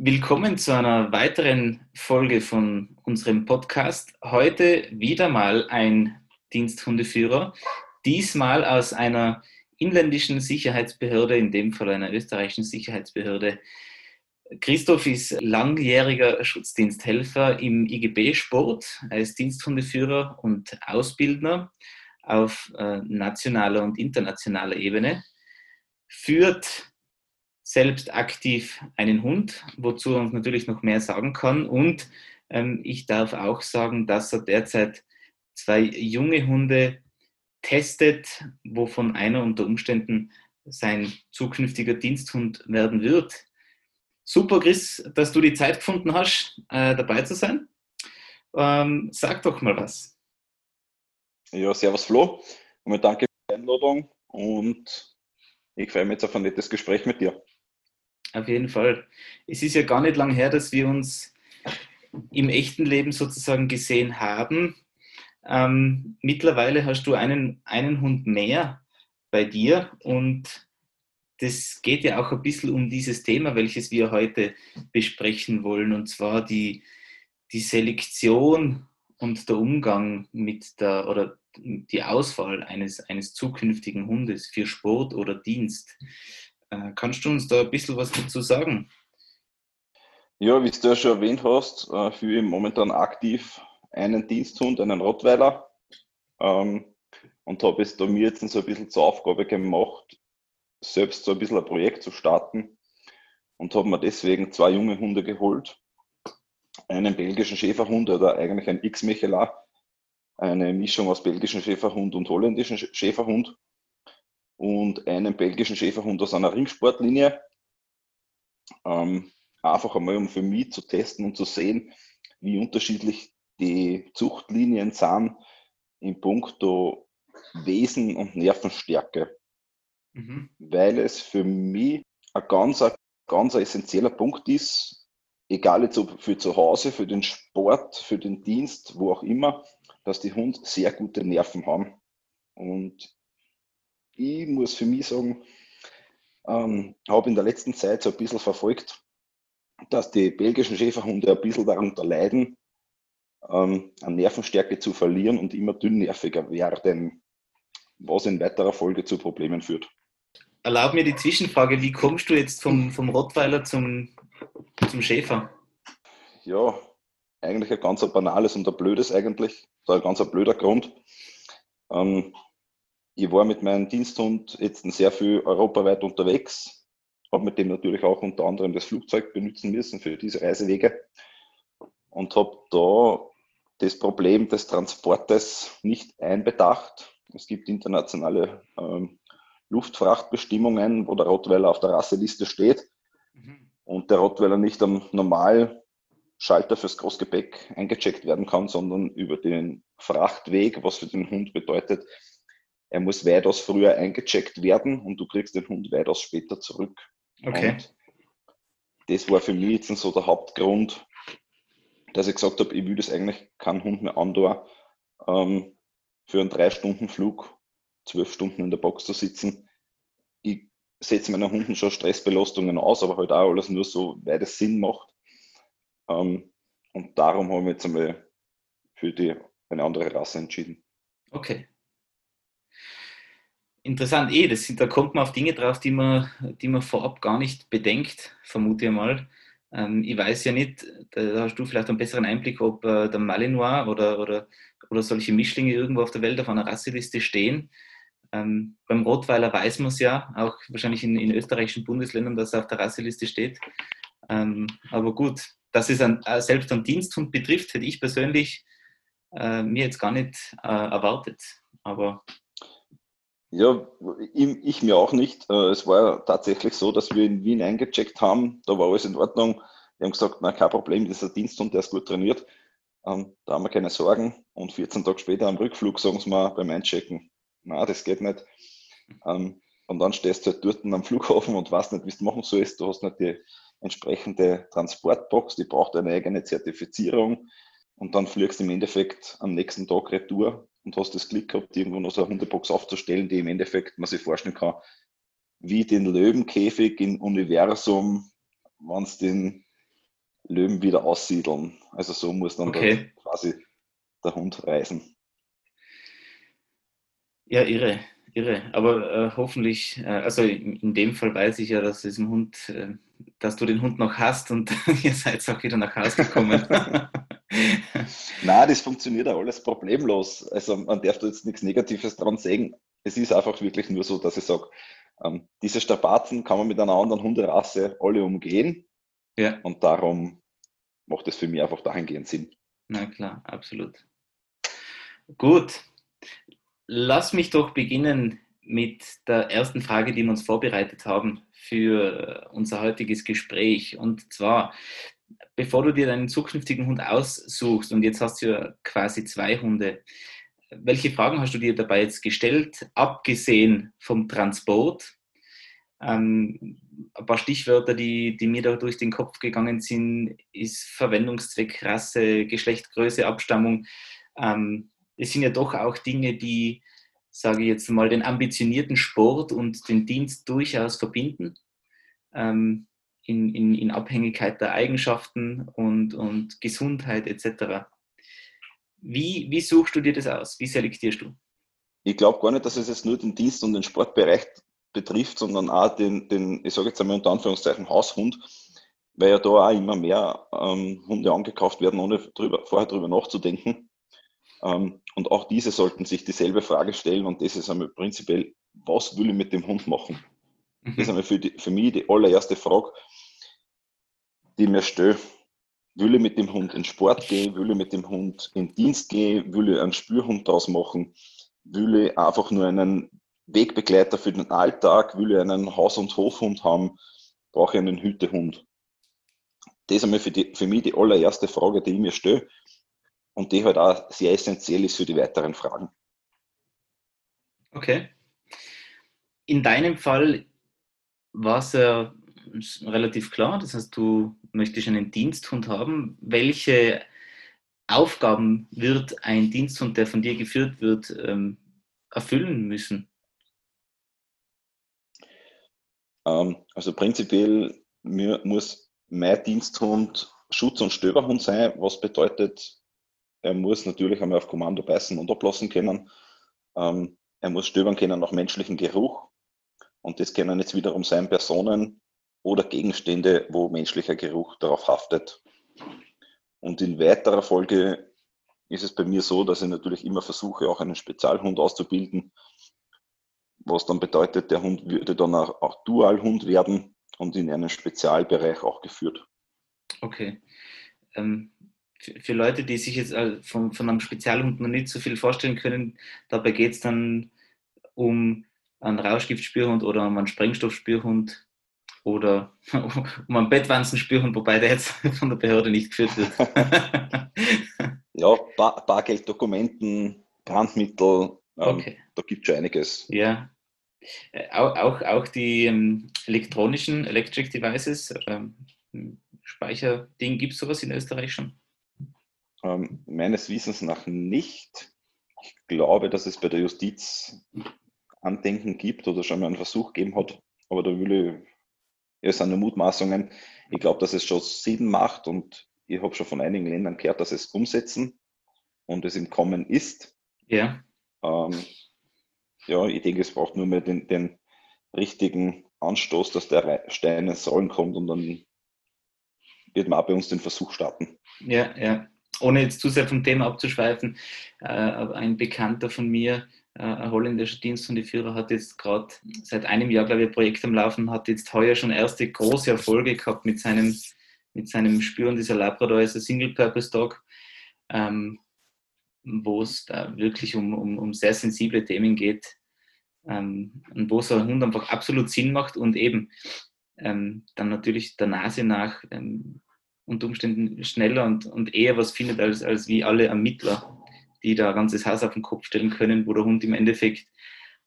Willkommen zu einer weiteren Folge von unserem Podcast. Heute wieder mal ein Diensthundeführer, diesmal aus einer inländischen Sicherheitsbehörde, in dem Fall einer österreichischen Sicherheitsbehörde. Christoph ist langjähriger Schutzdiensthelfer im IGB-Sport. Er ist Diensthundeführer und Ausbildner auf äh, nationaler und internationaler Ebene, führt selbst aktiv einen Hund, wozu er uns natürlich noch mehr sagen kann. Und ähm, ich darf auch sagen, dass er derzeit zwei junge Hunde testet, wovon einer unter Umständen sein zukünftiger Diensthund werden wird. Super, Chris, dass du die Zeit gefunden hast, äh, dabei zu sein. Ähm, sag doch mal was. Ja, servus Flo. Und danke für die Einladung und ich freue mich jetzt auf ein nettes Gespräch mit dir. Auf jeden Fall. Es ist ja gar nicht lang her, dass wir uns im echten Leben sozusagen gesehen haben. Ähm, mittlerweile hast du einen, einen Hund mehr bei dir und das geht ja auch ein bisschen um dieses Thema, welches wir heute besprechen wollen, und zwar die, die Selektion und der Umgang mit der oder die Auswahl eines, eines zukünftigen Hundes für Sport oder Dienst. Äh, kannst du uns da ein bisschen was dazu sagen? Ja, wie du ja schon erwähnt hast, äh, führe ich momentan aktiv einen Diensthund, einen Rottweiler. Ähm, und habe es da mir jetzt so ein bisschen zur Aufgabe gemacht, selbst so ein bisschen ein Projekt zu starten. Und habe mir deswegen zwei junge Hunde geholt. Einen belgischen Schäferhund oder eigentlich ein X-Mechela. Eine Mischung aus belgischen Schäferhund und holländischen Schäferhund und einen belgischen Schäferhund aus einer Ringsportlinie. Ähm, einfach einmal, um für mich zu testen und zu sehen, wie unterschiedlich die Zuchtlinien sind in puncto Wesen und Nervenstärke. Mhm. Weil es für mich ein ganz, ein ganz essentieller Punkt ist, egal jetzt ob für zu Hause, für den Sport, für den Dienst, wo auch immer, dass die Hunde sehr gute Nerven haben. Und ich muss für mich sagen, ähm, habe in der letzten Zeit so ein bisschen verfolgt, dass die belgischen Schäferhunde ein bisschen darunter leiden, ähm, an Nervenstärke zu verlieren und immer dünnnerviger werden, was in weiterer Folge zu Problemen führt. Erlaub mir die Zwischenfrage, wie kommst du jetzt vom, vom Rottweiler zum, zum Schäfer? Ja, eigentlich ein ganz banales und ein blödes eigentlich, so ein ganz blöder Grund. Ähm, ich war mit meinem Diensthund jetzt sehr viel europaweit unterwegs, habe mit dem natürlich auch unter anderem das Flugzeug benutzen müssen für diese Reisewege und habe da das Problem des Transportes nicht einbedacht. Es gibt internationale ähm, Luftfrachtbestimmungen, wo der Rottweiler auf der Rasseliste steht mhm. und der Rottweiler nicht am normalen Schalter fürs Großgepäck eingecheckt werden kann, sondern über den Frachtweg, was für den Hund bedeutet, er muss weitaus früher eingecheckt werden und du kriegst den Hund weitaus später zurück. Okay. Und das war für mich jetzt so der Hauptgrund, dass ich gesagt habe, ich will das eigentlich keinen Hund mehr andauern, ähm, für einen Drei-Stunden-Flug, zwölf Stunden in der Box zu sitzen. Ich setze meinen Hunden schon Stressbelastungen aus, aber halt auch alles nur so, weil das Sinn macht. Ähm, und darum habe ich jetzt einmal für die, eine andere Rasse entschieden. Okay. Interessant, eh, das sind, da kommt man auf Dinge drauf, die man, die man vorab gar nicht bedenkt, vermute ich mal. Ähm, ich weiß ja nicht, da hast du vielleicht einen besseren Einblick, ob äh, der Malinois oder, oder, oder solche Mischlinge irgendwo auf der Welt auf einer Rasseliste stehen. Ähm, beim Rottweiler weiß man es ja, auch wahrscheinlich in, in österreichischen Bundesländern, dass er auf der Rasseliste steht. Ähm, aber gut, dass es an, äh, selbst einen Diensthund betrifft, hätte ich persönlich äh, mir jetzt gar nicht äh, erwartet. Aber Ja, ich mir auch nicht. Äh, es war tatsächlich so, dass wir in Wien eingecheckt haben. Da war alles in Ordnung. Wir haben gesagt, na, kein Problem, dieser Diensthund, der ist gut trainiert. Ähm, da haben wir keine Sorgen. Und 14 Tage später am Rückflug sagen sie mal beim Einchecken, na, das geht nicht. Ähm, und dann stehst du halt dort am Flughafen und weißt nicht, wie du machen sollst. Du hast nicht die entsprechende Transportbox, die braucht eine eigene Zertifizierung. Und dann fliegst du im Endeffekt am nächsten Tag retour und hast das Glück gehabt, irgendwo noch so eine Hundebox aufzustellen, die im Endeffekt man sich vorstellen kann, wie den Löwenkäfig im Universum, wenn es den Löwen wieder aussiedeln. Also so muss dann okay. quasi der Hund reisen. Ja, irre, irre. Aber äh, hoffentlich, äh, also in, in, dem Fall weiß ich ja, dass es im Hund, äh, dass du den Hund noch hast und ihr seid auch wieder nach Hause gekommen. Nein, das funktioniert ja alles problemlos. Also man darf da jetzt nichts Negatives dran sehen. Es ist einfach wirklich nur so, dass ich sage, ähm, diese Strapazen kann man mit einer anderen Hunderasse alle umgehen. Ja. Und darum macht es für mich einfach dahingehend Sinn. Na klar, absolut. Gut. Lass mich doch beginnen mit der ersten Frage, die wir uns vorbereitet haben für unser heutiges Gespräch. Und zwar, bevor du dir deinen zukünftigen Hund aussuchst, und jetzt hast du ja quasi zwei Hunde, welche Fragen hast du dir dabei jetzt gestellt, abgesehen vom Transport? Ähm, ein paar Stichwörter, die, die mir da durch den Kopf gegangen sind, ist Verwendungszweck, Rasse, Geschlecht, Größe, Abstammung. Ähm, es sind ja doch auch Dinge, die, sage ich jetzt mal, den ambitionierten Sport und den Dienst durchaus verbinden. Ähm, in, in, in Abhängigkeit der Eigenschaften und, und Gesundheit etc. Wie, wie suchst du dir das aus? Wie selektierst du? Ich glaube gar nicht, dass es jetzt nur den Dienst und den Sportbereich betrifft, sondern auch den, den ich sage jetzt einmal unter Anführungszeichen Haushund, weil ja da auch immer mehr ähm, Hunde angekauft werden, ohne drüber, vorher darüber nachzudenken. Ähm, und auch diese sollten sich dieselbe Frage stellen und das ist einmal prinzipiell, was will ich mit dem Hund machen? Das ist mhm. einmal für, die, für mich die allererste Frage, die mir stelle, will ich mit dem Hund in Sport gehen, will ich mit dem Hund in Dienst gehen, will ich einen Spürhund daraus machen, will ich einfach nur einen Wegbegleiter für den Alltag, will ich einen Haus- und Hofhund haben, brauche ich einen Hütehund. Das ist einmal für, die, für mich die allererste Frage, die ich mir stelle und die halt auch sehr essentiell ist für die weiteren Fragen. Okay. In deinem Fall war es ja relativ klar. Das heißt, du möchtest einen Diensthund haben. Welche Aufgaben wird ein Diensthund, der von dir geführt wird, ähm, erfüllen müssen? Ähm, also prinzipiell muss mein Diensthund Schutz- und Stöberhund sein, was bedeutet, er muss natürlich einmal auf Kommando beißen und ablassen können. Ähm, er muss stöbern können nach menschlichem Geruch. Und das können jetzt wiederum sein Personen, oder Gegenstände, wo menschlicher Geruch darauf haftet. Und in weiterer Folge ist es bei mir so, dass ich natürlich immer versuche, auch einen Spezialhund auszubilden, was dann bedeutet, der Hund würde dann auch, Dualhund werden und in einen Spezialbereich auch geführt. Okay. Ähm, für, für, Leute, die sich jetzt äh, von, von einem Spezialhund noch nicht so viel vorstellen können, dabei geht es dann um einen Rauschgiftspürhund oder um einen Sprengstoffspürhund oder um einen Bettwanzenspürhund, wobei der jetzt von der Behörde nicht geführt wird. ja, Bar Bargelddokumenten, Brandmittel, ähm, okay. da gibt es schon einiges. Ja. Äh, auch, auch, auch die ähm, elektronischen Electric Devices, ähm, Speicherding, gibt es sowas in Österreich schon? Ähm, meines Wissens nach nicht. Ich glaube, dass es bei der Justiz Andenken gibt oder schon mal einen Versuch gegeben hat, aber da will ich es sind nur Mutmaßungen. Ich glaube, dass es schon Sinn macht und ich habe schon von einigen Ländern gehört, dass es umsetzen und es im Kommen ist. Ja. Ähm, ja, ich denke, es braucht nur mehr den, den richtigen Anstoß, dass der Stein ins Rollen kommt und dann wird man auch bei uns den Versuch starten. Ja, ja. Ohne jetzt zu sehr vom Thema abzuschweifen, äh, ein Bekannter von mir ein holländischer Diensthundeführer hat jetzt gerade seit einem Jahr, glaube ich, ein Projekt am Laufen, hat jetzt heuer schon erste große Erfolge gehabt mit seinem, mit seinem Spüren. Dieser Labrador ist ein Single-Purpose-Dog, ähm, wo es da wirklich um, um, um sehr sensible Themen geht. ähm, und wo so ein Hund einfach absolut Sinn macht und eben ähm, dann natürlich der Nase nach ähm, unter Umständen schneller und, und eher was findet als, als wie alle Ermittler, die da ein ganzes Haus auf den Kopf stellen können, wo der Hund im Endeffekt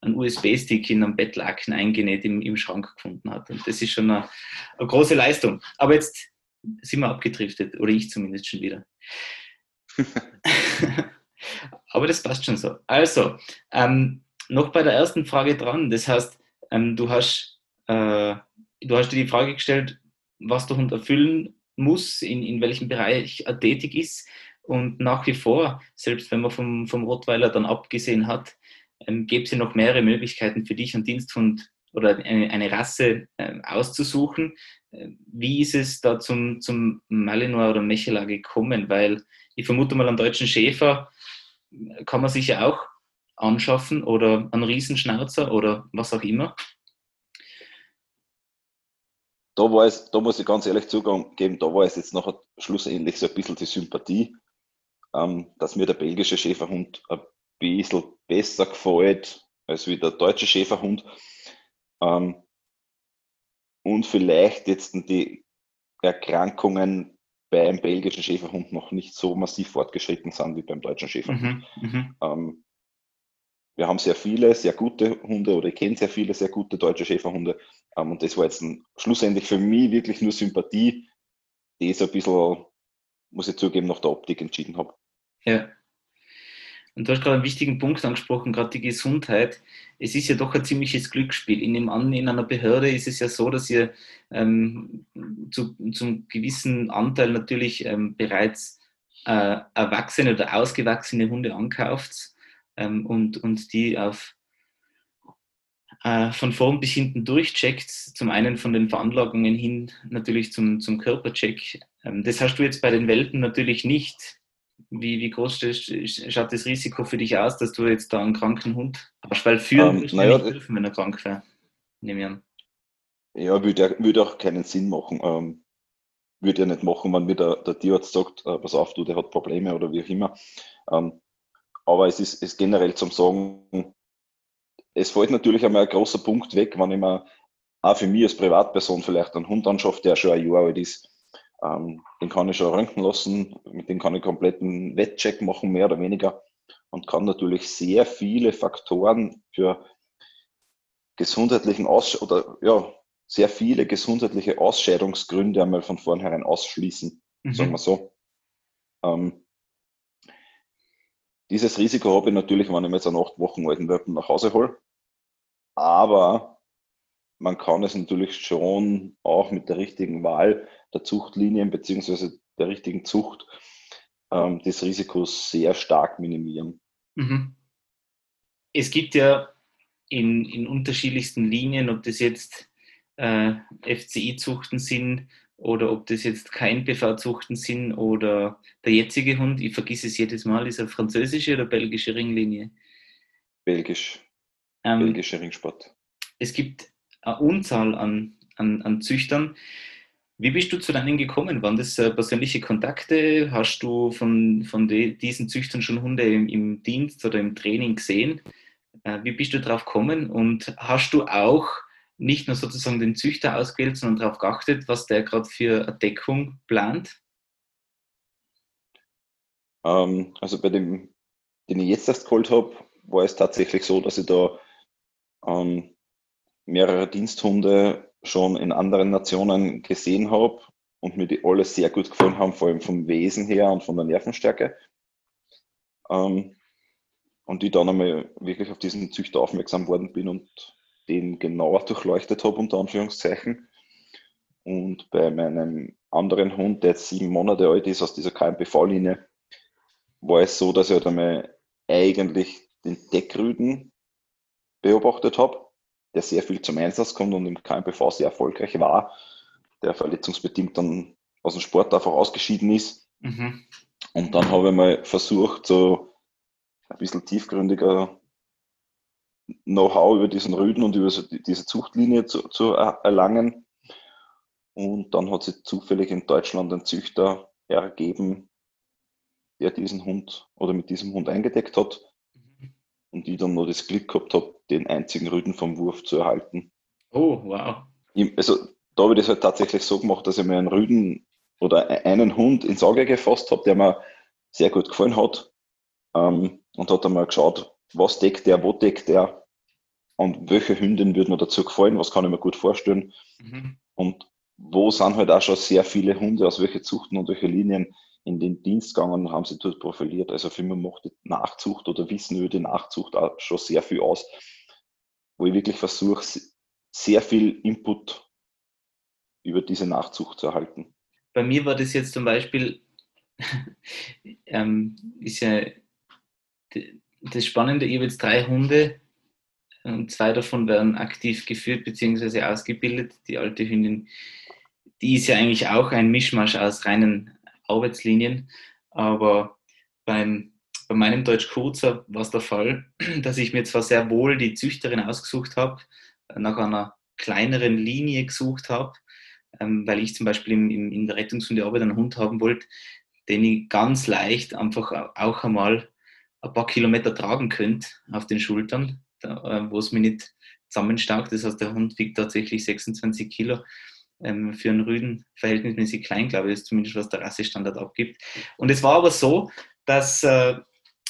einen USB-Stick in einem Bettlaken eingenäht im, im Schrank gefunden hat. Und das ist schon eine, eine große Leistung. Aber jetzt sind wir abgedriftet, oder ich zumindest schon wieder. Aber das passt schon so. Also, ähm, noch bei der ersten Frage dran. Das heißt, ähm, du, hast, äh, du hast dir die Frage gestellt, was der Hund erfüllen muss, in, in welchem Bereich er tätig ist. Und nach wie vor, selbst wenn man vom, vom Rottweiler dann abgesehen hat, ähm, gäbe es ja noch mehrere Möglichkeiten für dich, einen Diensthund oder eine, eine Rasse äh, auszusuchen. Äh, wie ist es da zum, zum Malinois oder Mechela gekommen? Weil ich vermute mal, einen deutschen Schäfer kann man sich ja auch anschaffen oder einen Riesenschnauzer oder was auch immer. Da, war es, da muss ich ganz ehrlich zugeben, da war es jetzt nachher schlussendlich so ein bisschen die Sympathie, ähm, dass mir der belgische Schäferhund ein bisschen besser gefällt als wie der deutsche Schäferhund. Ähm, und vielleicht jetzt die Erkrankungen beim belgischen Schäferhund noch nicht so massiv fortgeschritten sind wie beim deutschen Schäferhund. Mhm, mhm, ähm, wir haben sehr viele sehr gute Hunde oder ich kenne sehr viele sehr gute deutsche Schäferhunde. Ähm, und das war jetzt ein, schlussendlich für mich wirklich nur Sympathie, die so ein bisschen, muss ich zugeben, nach der Optik entschieden habe. Ja. Und du hast gerade einen wichtigen Punkt angesprochen, gerade die Gesundheit. Es ist ja doch ein ziemliches Glücksspiel. In, dem in einer Behörde ist es ja so, dass ihr ähm, zu, zum gewissen Anteil natürlich ähm, bereits äh, erwachsene oder ausgewachsene Hunde ankauft ähm, und, und die auf äh, von vorn bis hinten durchcheckt. Zum einen von den Veranlagungen hin natürlich zum, zum Körpercheck. Ähm, das hast du jetzt bei den Welten natürlich nicht wie, wie groß schaut das Risiko für dich aus, dass du jetzt da einen kranken Hund hast? Weil führen ähm, naja, nicht helfen, wenn er krank wäre, nehme ich an. Ja, würde, würde auch keinen Sinn machen. Ähm, würde ja nicht machen, wenn mir der, der Tierarzt sagt, äh, pass auf, du, der hat Probleme oder wie auch immer. Ähm, aber es ist, ist generell zum Sagen, es fällt natürlich einmal ein großer Punkt weg, wenn ich mir auch für mich als Privatperson vielleicht einen Hund anschaffe, der schon ein Jahr alt ist ähm, den kann ich schon röntgen lassen, mit dem kann ich kompletten Wettcheck machen, mehr oder weniger, und kann natürlich sehr viele Faktoren für gesundheitlichen Aus oder ja, sehr viele gesundheitliche Ausscheidungsgründe einmal von vornherein ausschließen, mhm. sagen wir so. Ähm, dieses Risiko habe ich natürlich, wenn ich mir jetzt einen acht Wochen alten Welpen nach Hause hole. Aber man kann es natürlich schon auch mit der richtigen Wahl der Zuchtlinien beziehungsweise der richtigen Zucht ähm, des Risikos sehr stark minimieren. Mhm. Es gibt ja in, in unterschiedlichsten Linien, ob das jetzt äh, FCI-Zuchten sind oder ob das jetzt kein PV-Zuchten sind oder der jetzige Hund, ich vergesse es jedes Mal, ist er französische oder belgische Ringlinie? Belgisch. Ähm, Belgische Ringsport. Es gibt eine Unzahl an, an, an Züchtern. Wie bist du zu deinen gekommen? Waren das äh, persönliche Kontakte? Hast du von, von de, diesen Züchtern schon Hunde im, im, Dienst oder im Training gesehen? Äh, wie bist du darauf gekommen? Und hast du auch nicht nur sozusagen den Züchter ausgewählt, sondern darauf geachtet, was der gerade für eine Deckung plant? Ähm, also bei dem, den ich jetzt erst geholt habe, war es tatsächlich so, dass ich da ähm, mehrere Diensthunde schon in anderen Nationen gesehen habe und mir die alle sehr gut gefallen haben, vor allem vom Wesen her und von der Nervenstärke. Ähm, und die dann einmal wirklich auf diesen Züchter aufmerksam worden bin und den genauer durchleuchtet habe, unter Anführungszeichen. Und bei meinem anderen Hund, der jetzt sieben Monate alt ist, aus dieser KMPV-Linie, war es so, dass ich halt einmal eigentlich den Deckrüden beobachtet habe der sehr viel zum Einsatz kommt und im KMPV sehr erfolgreich war, der verletzungsbedingt dann aus dem Sport einfach ausgeschieden ist. Mhm. Und dann habe ich mal versucht, so ein bisschen tiefgründiger Know-how über diesen Rüden und über so diese Zuchtlinie zu, zu erlangen. Und dann hat sich zufällig in Deutschland ein Züchter ergeben, der diesen Hund oder mit diesem Hund eingedeckt hat. Und ich dann nur das Glück gehabt habe, den einzigen Rüden vom Wurf zu erhalten. Oh, wow. Also da habe ich das halt tatsächlich so gemacht, dass ich mir einen Rüden oder e-, einen Hund ins Auge gefasst habe, der mir sehr gut gefallen hat. Ähm, und hat einmal geschaut, was deckt der, wo deckt der und welche Hündin würde mir dazu gefallen, was kann ich mir gut vorstellen. Mhm. Und wo sind halt auch schon sehr viele Hunde aus welchen Zuchten und welchen Linien in den Dienst gegangen und haben sie dort profiliert. Also für mich macht die Nachzucht oder Wissen über die Nachzucht auch schon sehr viel aus, wo ich wirklich versuche, sehr viel Input über diese Nachzucht zu erhalten. Bei mir war das jetzt zum Beispiel, ähm, ist ja das Spannende, ich habe jetzt drei Hunde und zwei davon werden aktiv geführt bzw. ausgebildet. Die alte Hündin, die ist ja eigentlich auch ein Mischmasch aus reinen Arbeitslinien, aber beim, bei meinem Deutsch Kurzer war es der Fall, dass ich mir zwar sehr wohl die Züchterin ausgesucht habe, nach einer kleineren Linie gesucht habe, ähm, weil ich zum Beispiel im, im, in der Rettungshundearbeit einen Hund haben wollte, den ich ganz leicht einfach auch einmal ein paar Kilometer tragen könnte auf den Schultern, da, äh, wo es mir nicht zusammenstaucht. Das heißt, der Hund wiegt tatsächlich 26 Kilo. Ähm, für einen Rüden verhältnismäßig klein, glaube ich, ist zumindest was der Rassestandard abgibt. Und es war aber so, dass äh,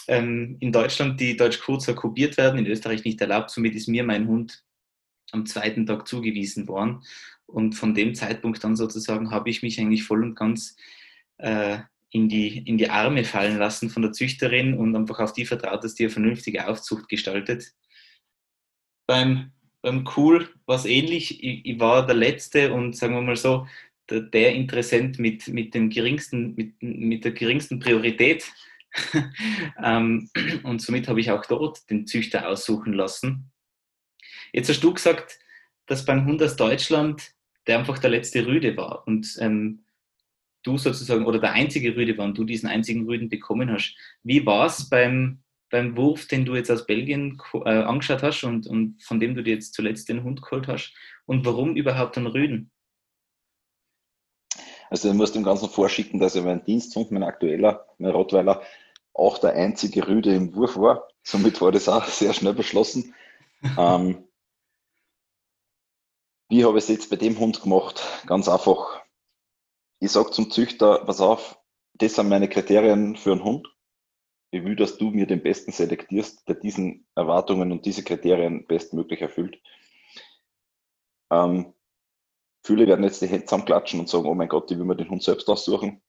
ähm, in Deutschland die Deutsch-Kurzer kopiert werden, in Österreich nicht erlaubt. Somit ist mir mein Hund am zweiten Tag zugewiesen worden. Und von dem Zeitpunkt an sozusagen habe ich mich eigentlich voll und ganz äh, in, die, in die Arme fallen lassen von der Züchterin und einfach auf die vertraut, dass die eine vernünftige Aufzucht gestaltet. Beim, beim Cool war es ähnlich. Ich, ich, war der Letzte und sagen wir mal so, der, der Interessent mit, mit, dem geringsten, mit, mit der geringsten Priorität. ähm, und somit habe ich auch dort den Züchter aussuchen lassen. Jetzt hast du gesagt, dass beim Hund aus Deutschland der einfach der letzte Rüde war und ähm, du sozusagen oder der einzige Rüde war und du diesen einzigen Rüden bekommen hast. Wie war es beim, beim Wurf, den du jetzt aus Belgien äh, angeschaut hast und, und von dem du dir jetzt zuletzt den Hund geholt hast? Und warum überhaupt einen Rüden? Also du musst dem Ganzen vorschicken, dass ja mein Diensthund, mein aktueller, mein Rottweiler, auch der einzige Rüde im Wurf war. Somit war das auch sehr schnell beschlossen. ähm, wie habe ich es jetzt bei dem Hund gemacht? Ganz einfach. Ich sage zum Züchter, pass auf, das sind meine Kriterien für einen Hund. Ich will, dass du mir den Besten selektierst, der diesen Erwartungen und diese Kriterien bestmöglich erfüllt. Ähm, viele werden jetzt die Hände zusammenklatschen und sagen, oh mein Gott, ich will mir den Hund selbst aussuchen.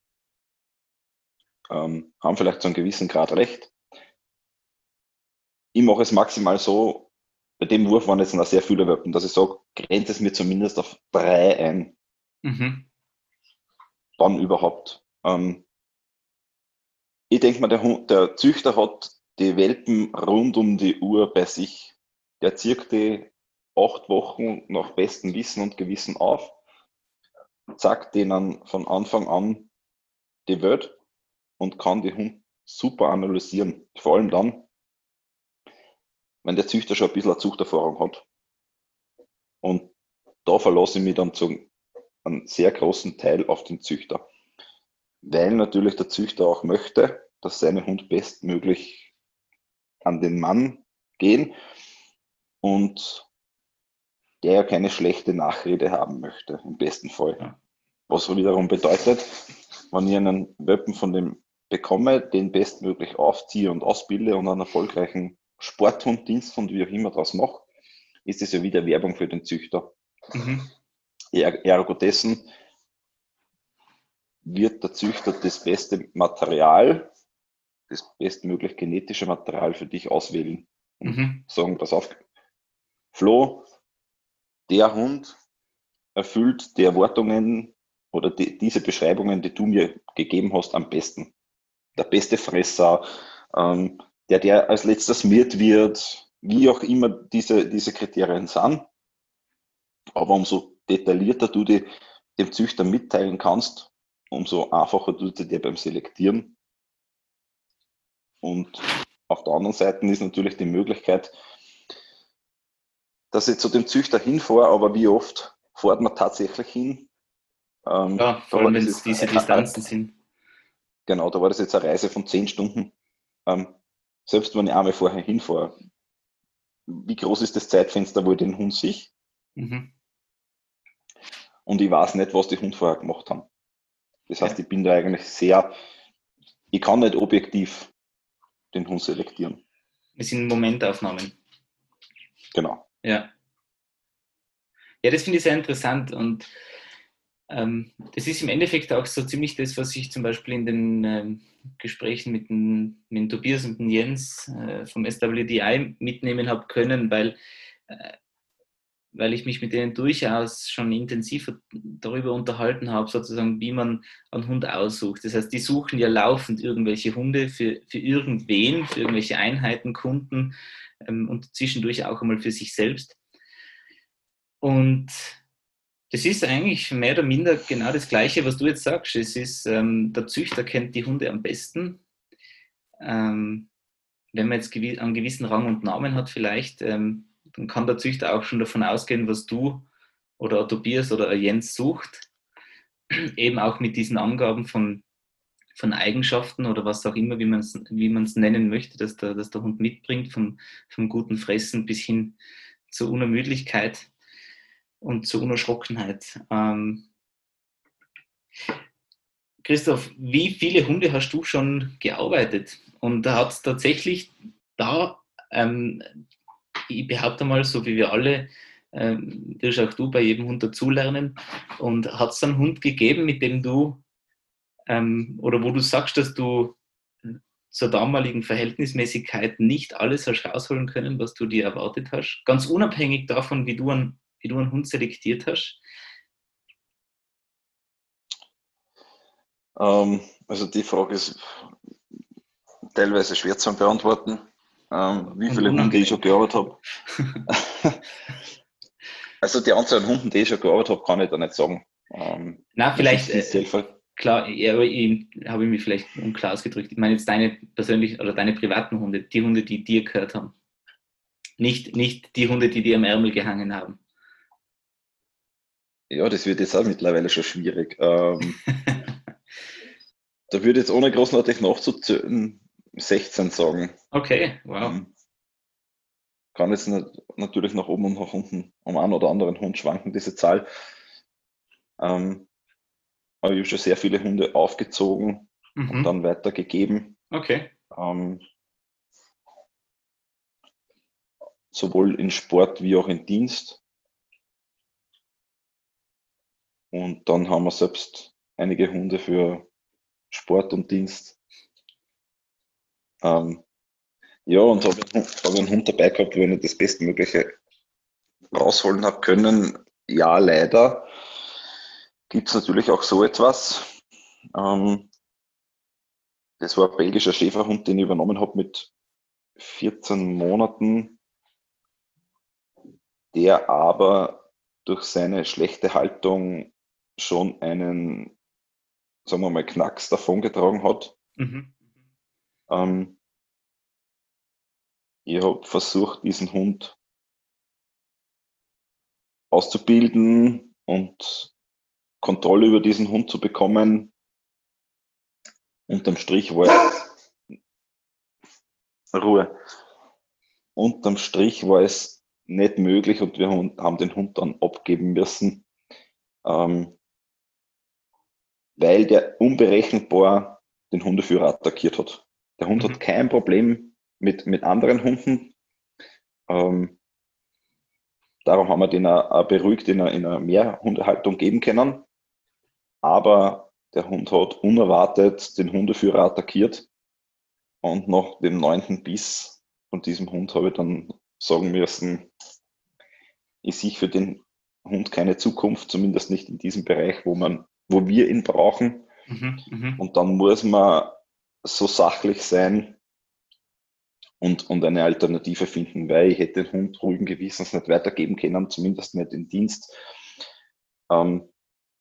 Ähm, haben vielleicht zu einem gewissen Grad recht. Ich mache es maximal so, bei dem Wurf waren jetzt noch sehr viele Weapon, dass ich sage, grenze es mir zumindest auf drei ein. Mhm. Dann überhaupt. Ähm, ich denke mal, der, der, Züchter hat die Welpen rund um die Uhr bei sich. Der zieht die acht Wochen nach bestem Wissen und Gewissen auf, sagt denen von Anfang an die Welt und kann die Hund super analysieren. Vor allem dann, wenn der Züchter schon ein bisschen eine Zuchterfahrung hat. Und da verlasse ich mich dann zu einem sehr großen Teil auf den Züchter. Weil natürlich der Züchter auch möchte, dass seine Hund bestmöglich an den Mann gehen und der ja keine schlechte Nachrede haben möchte, im besten Fall. Was wiederum bedeutet, wenn ich einen Welpen von dem bekomme, den bestmöglich aufziehe und ausbilde und einen erfolgreichen Sporthund, Diensthund, wie auch immer draus mache, ist es ja wieder Werbung für den Züchter. Mhm. Ergo dessen wird der Züchter das beste Material, das bestmöglich genetische Material für dich auswählen. Und mhm. sagen, pass auf, Flo, der Hund erfüllt die Erwartungen oder die, diese Beschreibungen, die du mir gegeben hast, am besten. Der beste Fresser, ähm, der, der als letztes miert wird, wie auch immer diese, diese Kriterien sind. Aber umso detaillierter du die, dem Züchter mitteilen kannst, umso einfacher tut es dir beim Selektieren. Und auf der anderen Seite ist natürlich die Möglichkeit, dass ich zu dem Züchter hinfahre, aber wie oft fährt man tatsächlich hin? Ähm, ja, vor allem wenn es diese Distanzen sind. Genau, da war das jetzt eine Reise von zehn Stunden. Ähm, selbst wenn ich einmal vorher hinfahre, wie groß ist das Zeitfenster, wo ich den Hund sehe. Mhm. Und ich weiß nicht, was die Hund vorher gemacht haben. Das heißt, ich bin da eigentlich sehr, ich kann nicht objektiv den Hund selektieren. Es sind Momentaufnahmen. Genau. Ja. Ja, das finde ich sehr interessant und ähm, das ist im Endeffekt auch so ziemlich das, was ich zum Beispiel in den ähm, Gesprächen mit, den, mit Tobias und den Jens äh, vom SWDI mitnehmen habe können, weil, äh, weil ich mich mit denen durchaus schon intensiver darüber unterhalten habe, sozusagen, wie man einen Hund aussucht. Das heißt, die suchen ja laufend irgendwelche Hunde für, für irgendwen, für irgendwelche Einheiten, Kunden ähm, und zwischendurch auch einmal für sich selbst. Und das ist eigentlich mehr oder minder genau das Gleiche, was du jetzt sagst. Es ist, ähm, der Züchter kennt die Hunde am besten. Ähm, wenn man jetzt gewi einen gewissen Rang und Namen hat, vielleicht, ähm, dann kann der Züchter auch schon davon ausgehen, was du oder Tobias oder Jens sucht. Eben auch mit diesen Angaben von, von Eigenschaften oder was auch immer, wie man es wie nennen möchte, dass der, dass der Hund mitbringt, vom, vom guten Fressen bis hin zur Unermüdlichkeit und zur Unerschrockenheit. Ähm, Christoph, wie viele Hunde hast du schon gearbeitet? Und da hat es tatsächlich da, ähm, ich behaupte mal, so wie wir alle, ähm, wirst auch du bei jedem Hund dazulernen. Und hat es einen Hund gegeben, mit dem du, ähm, oder wo du sagst, dass du zur damaligen Verhältnismäßigkeit nicht alles hast rausholen können, was du dir erwartet hast? Ganz unabhängig davon, wie du einen wie du einen Hund selektiert hast? Ähm, also die Frage ist teilweise schwer zu beantworten. Ähm, wie viele Hunde ich schon gearbeitet habe. also die Anzahl an Hunden, die ich schon gearbeitet habe, kann ich da nicht sagen. Ähm, Na, vielleicht. Äh, klar, ja, aber ich habe mich vielleicht unklar ausgedrückt. Ich meine jetzt deine persönlichen oder deine privaten Hunde, die Hunde, die dir gehört haben. Nicht, nicht die Hunde, die dir am Ärmel gehangen haben. Ja, das wird jetzt auch mittlerweile schon schwierig. Ähm, da würde jetzt ohne großartig nachzuzählen 16 sagen. Okay, wow. Ähm, kann jetzt natürlich nach oben und nach unten um einen oder anderen Hund schwanken, diese Zahl. Ähm, aber ich habe schon sehr viele Hunde aufgezogen mhm. und dann weitergegeben. Okay. Ähm, sowohl in Sport wie auch in Dienst. Und dann haben wir selbst einige Hunde für Sport und Dienst. Ähm, ja, und habe hab einen Hund dabei gehabt, wo ich das Bestmögliche rausholen habe können. Ja, leider gibt es natürlich auch so etwas. Ähm, das war ein belgischer Schäferhund, den ich übernommen habe mit 14 Monaten, der aber durch seine schlechte Haltung schon einen, sagen wir mal, Knacks davongetragen hat. Mhm. Ähm, ich habe versucht, diesen Hund auszubilden und Kontrolle über diesen Hund zu bekommen. Unterm Strich war es Ruhe. Unterm Strich war es nicht möglich und wir haben den Hund dann abgeben müssen. Ähm, weil der unberechenbar den Hundeführer attackiert hat. Der Hund mhm. hat kein Problem mit, mit anderen Hunden. Ähm, darum haben wir den auch beruhigt in einer, in einer Mehrhundehaltung geben können. Aber der Hund hat unerwartet den Hundeführer attackiert. Und nach dem neunten Biss von diesem Hund habe ich dann sagen müssen, ich sehe für den Hund keine Zukunft, zumindest nicht in diesem Bereich, wo man wo wir ihn brauchen. Mhm, mh. Und dann muss man so sachlich sein und, und eine Alternative finden, weil ich hätte den Hund ruhigen Gewissens nicht weitergeben können, zumindest nicht in Dienst. Ähm,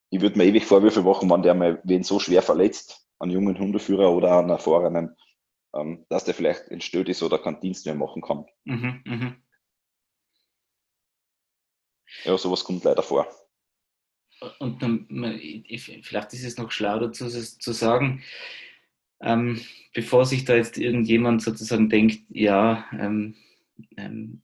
ich würde mir ewig Vorwürfe machen, wenn der mal wen so schwer verletzt, einen jungen Hundeführer oder einen erfahrenen, ähm, dass der vielleicht entstört ist oder keinen Dienst mehr machen kann. Mhm, mh. Ja, sowas kommt leider vor und dann, vielleicht ist es noch schlau dazu zu sagen, ähm, bevor sich da jetzt irgendjemand sozusagen denkt, ja, ähm, ähm,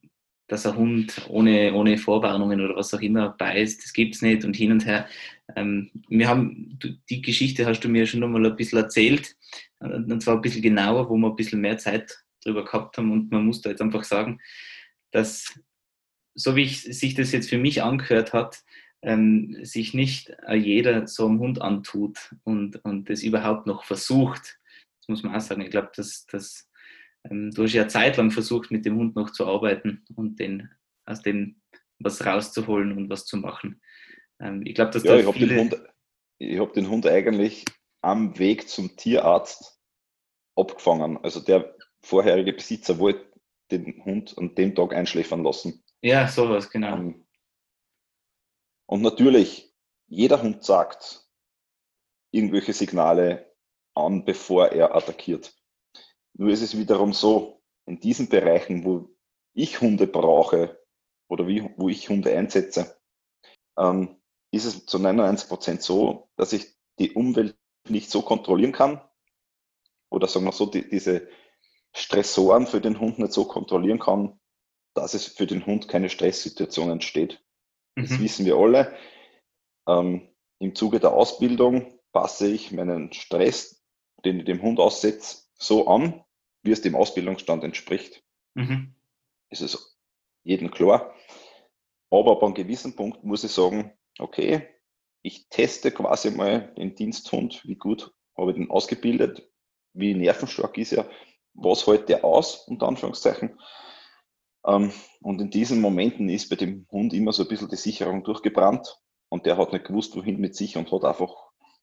dass ein Hund ohne, ohne Vorwarnungen oder was auch immer beißt, das gibt es nicht und hin und her. Ähm, wir haben, die Geschichte hast du mir schon noch mal ein bisschen erzählt, und zwar ein bisschen genauer, wo wir ein bisschen mehr Zeit drüber gehabt haben und man muss da jetzt einfach sagen, dass so wie ich, sich das jetzt für mich angehört hat, ähm, sich nicht jeder so einem Hund antut und, und das überhaupt noch versucht. Das muss man auch sagen. Ich glaube, dass, dass ähm, du hast ja zeitlang versucht, mit dem Hund noch zu arbeiten und den, aus dem was rauszuholen und was zu machen. Ähm, ich glaube, dass ja, da ich habe den, Hund, hab den Hund eigentlich am Weg zum Tierarzt abgefangen. Also der vorherige Besitzer wollte den Hund an dem Tag einschläfern lassen. Ja, sowas, genau. Ähm, und natürlich, jeder Hund sagt irgendwelche Signale an, bevor er attackiert. Nur ist es wiederum so, in diesen Bereichen, wo ich Hunde brauche oder wie, wo ich Hunde einsetze, ähm, ist es zu 99 Prozent so, dass ich die Umwelt nicht so kontrollieren kann oder sagen wir so, die, diese Stressoren für den Hund nicht so kontrollieren kann, dass es für den Hund keine Stresssituation entsteht. Das mhm. wissen wir alle. Ähm, Im Zuge der Ausbildung passe ich meinen Stress, den ich dem Hund aussetze, so an, wie es dem Ausbildungsstand entspricht. Mhm. Ist es jedem klar. Aber ab einem gewissen Punkt muss ich sagen, okay, ich teste quasi mal den Diensthund, wie gut habe ich den ausgebildet, wie nervenstark ist er, was hält der aus, unter Anführungszeichen. Ähm, und in diesen Momenten ist bei dem Hund immer so ein bisschen die Sicherung durchgebrannt und der hat nicht gewusst, wohin mit sich und hat einfach,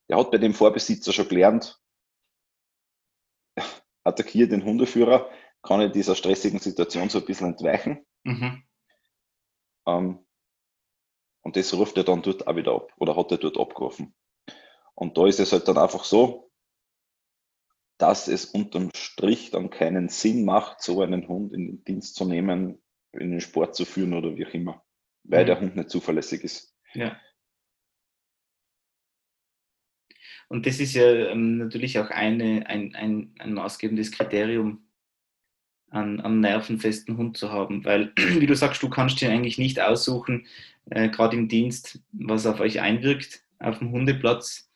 der hat bei dem Vorbesitzer schon gelernt, attackiert den Hundeführer, kann in dieser stressigen Situation so ein bisschen entweichen. Mhm. Ähm, und das ruft er dann dort auch wieder ab oder hat er dort abgerufen. Und da ist es halt dann einfach so, dass es unterm Strich dann keinen Sinn macht, so einen Hund in den Dienst zu nehmen, in den Sport zu führen oder wie auch immer, weil mhm. der Hund nicht zuverlässig ist. Ja. Und das ist ja ähm, natürlich auch eine, ein, ein, ein maßgebendes Kriterium, an, an nervenfesten Hund zu haben, weil, wie du sagst, du kannst dir eigentlich nicht aussuchen, äh, gerade im Dienst, was auf euch einwirkt, auf dem Hundeplatz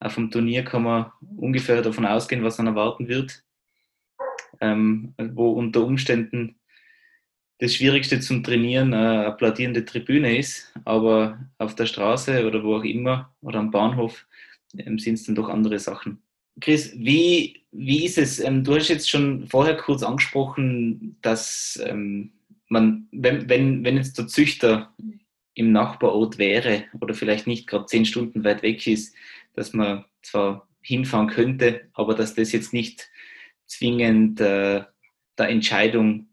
auf dem Turnier kann man ungefähr davon ausgehen, was dann erwarten wird. Ähm, wo unter Umständen das Schwierigste zum Trainieren äh, eine applaudierende Tribüne ist, aber auf der Straße oder wo auch immer oder am Bahnhof ähm, sind es dann doch andere Sachen. Chris, wie, wie ist es? Ähm, du hast jetzt schon vorher kurz angesprochen, dass ähm, man, wenn, wenn, wenn jetzt der Züchter im Nachbarort wäre oder vielleicht nicht gerade zehn Stunden weit weg ist, dass man zwar hinfahren könnte, aber dass das jetzt nicht zwingend äh, der Entscheidung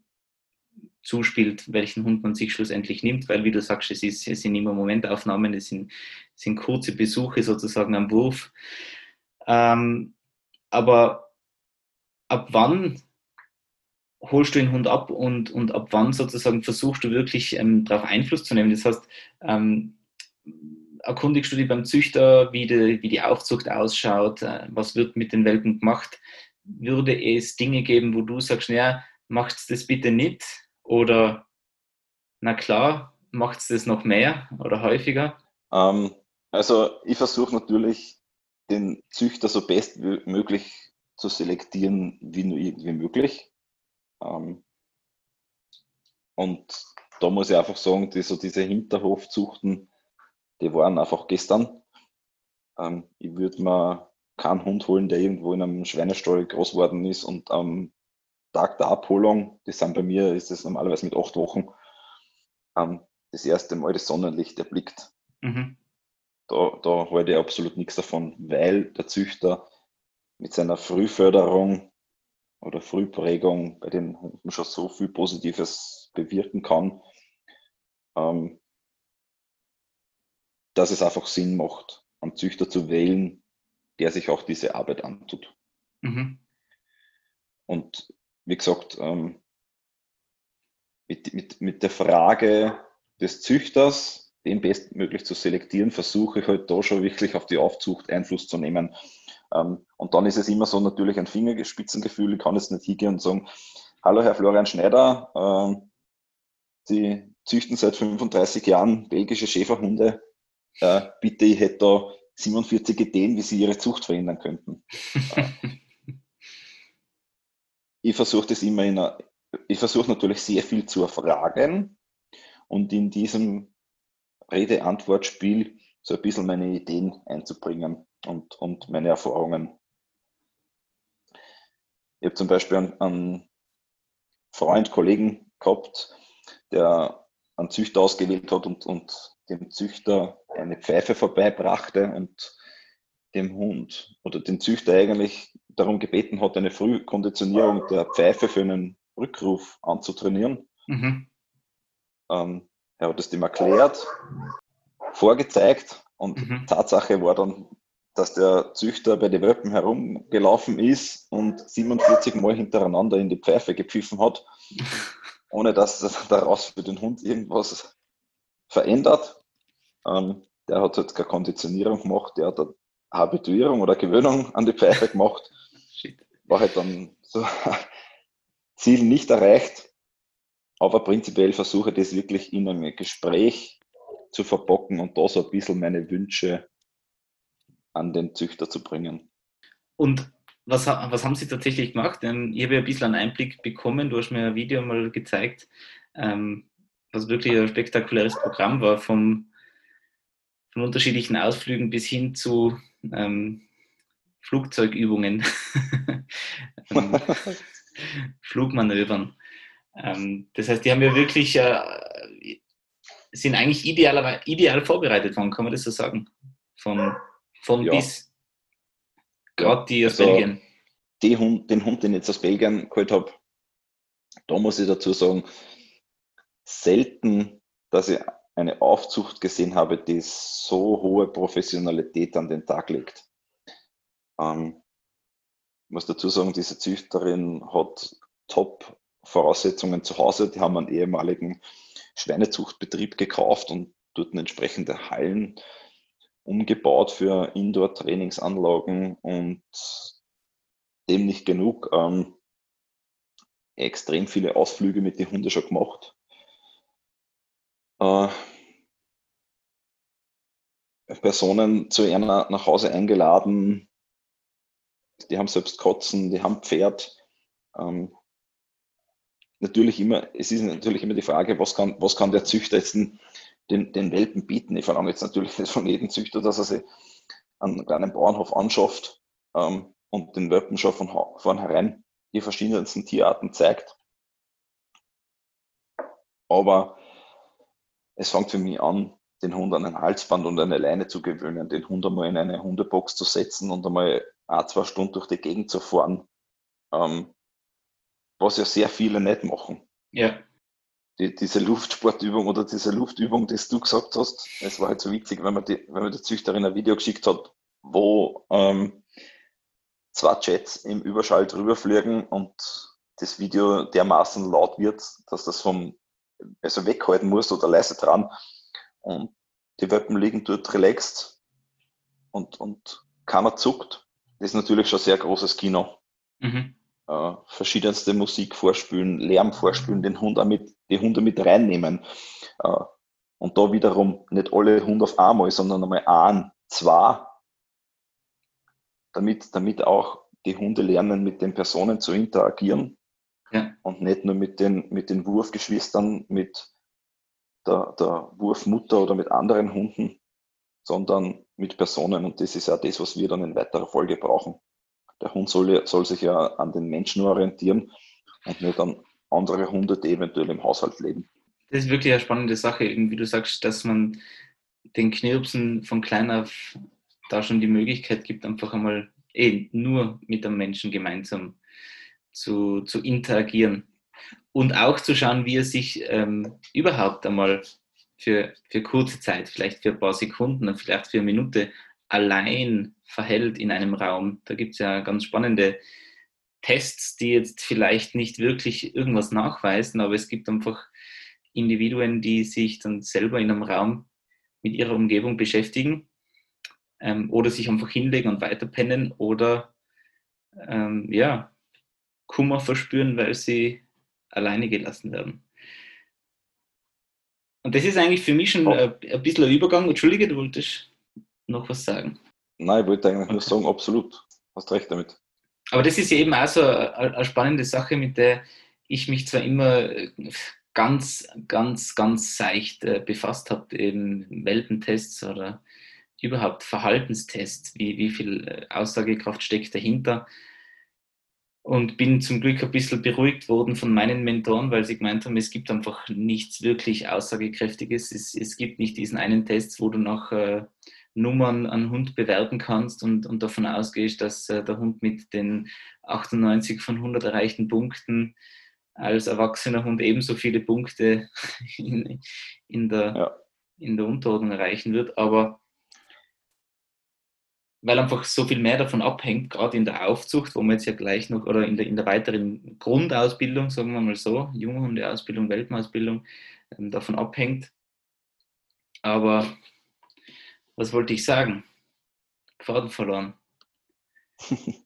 zuspielt, welchen Hund man sich schlussendlich nimmt, weil wie du sagst, es, ist, es sind immer Momentaufnahmen, es sind, es sind kurze Besuche sozusagen am Wurf. Ähm, aber ab wann holst du den Hund ab und, und ab wann sozusagen versuchst du wirklich ähm, darauf Einfluss zu nehmen? Das heißt, ähm, erkundigst du dich beim Züchter, wie die, wie die Aufzucht ausschaut, äh, was wird mit den Welpen gemacht? Würde es Dinge geben, wo du sagst, naja, macht das bitte nicht? Oder na klar, macht es das noch mehr oder häufiger? Ähm, also ich versuche natürlich, den Züchter so bestmöglich zu selektieren, wie nur irgendwie möglich. Ähm, und da muss ich einfach sagen, die, so diese Hinterhofzuchten, die waren einfach gestern. Ähm, ich würde mir keinen Hund holen, der irgendwo in einem Schweinestall groß geworden ist und am Tag der Abholung, das sind bei mir, ist es normalerweise mit acht Wochen, ähm, das erste Mal das Sonnenlicht erblickt. Mhm. Da, da halte ich absolut nichts davon, weil der Züchter mit seiner Frühförderung oder Frühprägung bei den Hunden schon so viel Positives bewirken kann, ähm, dass es einfach Sinn macht, einen Züchter zu wählen, der sich auch diese Arbeit antut. Mhm. Und wie gesagt, ähm, mit, mit, mit der Frage des Züchters, den bestmöglich zu selektieren, versuche ich halt da schon wirklich auf die Aufzucht Einfluss zu nehmen. Ähm, und dann ist es immer so natürlich ein Fingerspitzengefühl. Ich kann jetzt nicht hingehen und sagen, hallo Herr Florian Schneider, ähm, Sie züchten seit 35 Jahren belgische Schäferhunde. Äh, bitte, ich hätte da 47 Ideen, wie Sie Ihre Zucht verändern könnten. ich versuche das immer in einer, ich versuche natürlich sehr viel zu erfragen und in diesem Rede-Antwort-Spiel so ein bisschen meine Ideen einzubringen und, und meine Erfahrungen. Ich habe zum Beispiel einen, einen Freund, Kollegen gehabt, der einen Züchter ausgewählt hat und, und dem Züchter eine Pfeife vorbeibrachte und dem Hund oder den Züchter eigentlich darum gebeten hat, eine Frühkonditionierung der Pfeife für einen Rückruf anzutrainieren. Mhm. Ähm, er hat es dem erklärt, vorgezeigt und mhm. Tatsache war dann, dass der Züchter bei den Welpen herumgelaufen ist und 47 Mal hintereinander in die Pfeife gepfiffen hat, ohne dass daraus für den Hund irgendwas verändert. Ähm, der hat halt keine Konditionierung gemacht, der hat eine Habituierung oder Gewöhnung an die Pfeife gemacht. War halt dann so Ziel nicht erreicht. Aber prinzipiell versuche ich das wirklich in einem Gespräch zu verbocken und da so ein bisschen meine Wünsche an den Züchter zu bringen. Und was, was haben Sie tatsächlich gemacht? Ich habe ja ein bisschen einen Einblick bekommen, du hast mir ein Video mal gezeigt, ähm, was wirklich ein spektakuläres Programm war, vom, von unterschiedlichen Ausflügen bis hin zu ähm, Flugzeugübungen, ähm, Flugmanövern. Ähm, das heißt, die haben ja wirklich, äh, sind eigentlich ideal, ideal vorbereitet worden, kann man das so sagen? Von, von ja. bis. Gerade die aus also, Belgien. Die Hund, den Hund, den ich jetzt aus Belgien geholt habe, da muss ich dazu sagen, selten, dass ich eine Aufzucht gesehen habe, die so hohe Professionalität an den Tag legt. Ähm, ich muss dazu sagen, diese Züchterin hat top Voraussetzungen zu Hause. Die haben einen ehemaligen Schweinezuchtbetrieb gekauft und dort entsprechende Hallen umgebaut für Indoor-Trainingsanlagen und dem nicht genug. Ähm, extrem viele Ausflüge mit den Hunden schon gemacht. Äh, Personen zu einer nach Hause eingeladen, die haben selbst Kotzen, die haben Pferd. Ähm, natürlich immer, es ist natürlich immer die Frage, was kann, was kann der Züchter jetzt den, den Welpen bieten? Ich verlange jetzt natürlich von jedem Züchter, dass er sich einen kleinen Bauernhof anschafft ähm, und den Welpen schon von vornherein die verschiedensten Tierarten zeigt. Aber es fängt für mich an, den Hund an ein Halsband und eine Leine zu gewöhnen, den Hund einmal in eine Hundebox zu setzen und einmal ein, zwei Stunden durch die Gegend zu fahren. Ähm, was ja sehr viele nicht machen. Ja. Die, diese Luftsportübung oder diese Luftübung, die du gesagt hast, es war halt so witzig, wenn man die, wenn man die Züchterin ein Video geschickt hat, wo ähm, zwei Jets im Überschall drüber fliegen und das Video dermaßen laut wird, dass das vom also weghalten muss oder leise dran. Und die Welpen liegen dort relaxed und, und keiner zuckt. Das ist natürlich schon sehr großes Kino. Mhm äh, verschiedenste Musik vorspülen, Lärm vorspülen, den Hund mit, die Hunde mit reinnehmen. Äh, und da wiederum nicht alle Hunde auf einmal, sondern einmal ein, zwei, damit, damit auch die Hunde lernen, mit den Personen zu interagieren ja. und nicht nur mit den, mit den Wurfgeschwistern, mit der, der Wurfmutter oder mit anderen Hunden, sondern mit Personen. Und das ist auch das, was wir dann in weiterer Folge brauchen der Hund soll, soll sich ja an den Menschen orientieren und nicht an andere Hunde, die eventuell im Haushalt leben. Das ist wirklich eine spannende Sache, wie du sagst, dass man den Knirpsen von klein auf da schon die Möglichkeit gibt, einfach einmal eh nur mit dem Menschen gemeinsam zu, zu interagieren und auch zu schauen, wie er sich ähm, überhaupt einmal für, für kurze Zeit, vielleicht für ein paar Sekunden, vielleicht für eine Minute allein verhält in einem Raum. Da gibt es ja ganz spannende Tests, die jetzt vielleicht nicht wirklich irgendwas nachweisen, aber es gibt einfach Individuen, die sich dann selber in einem Raum mit ihrer Umgebung beschäftigen ähm, oder sich einfach hinlegen und weiterpennen oder ähm, ja, Kummer verspüren, weil sie alleine gelassen werden. Und das ist eigentlich für mich schon oh. ein, ein bisschen ein Übergang. Entschuldige, du wolltest noch was sagen. Nein, ich wollte eigentlich nur sagen, absolut. Hast recht damit. Aber das ist eben auch so eine, eine spannende Sache, mit der ich mich zwar immer ganz, ganz, ganz seicht äh, befasst habe, eben Welpentests oder überhaupt Verhaltenstests, wie, wie viel äh, Aussagekraft steckt dahinter. Und bin zum Glück ein bisschen beruhigt worden von meinen Mentoren, weil sie gemeint haben, es gibt einfach nichts wirklich Aussagekräftiges. Es, es gibt nicht diesen einen Test, wo du nach äh, Nummern einen Hund bewerten kannst und, und davon ausgehst, dass äh, der Hund mit den 98 von 100 erreichten Punkten als erwachsener Hund ebenso viele Punkte in, in, der, ja. in der Unterordnung erreichen wird. Aber weil einfach so viel mehr davon abhängt, gerade in der Aufzucht, wo man jetzt ja gleich noch, oder in der, in der weiteren Grundausbildung, sagen wir mal so, Junghundeausbildung, Welpenausbildung, ähm, davon abhängt. Aber was wollte ich sagen? Faden verloren.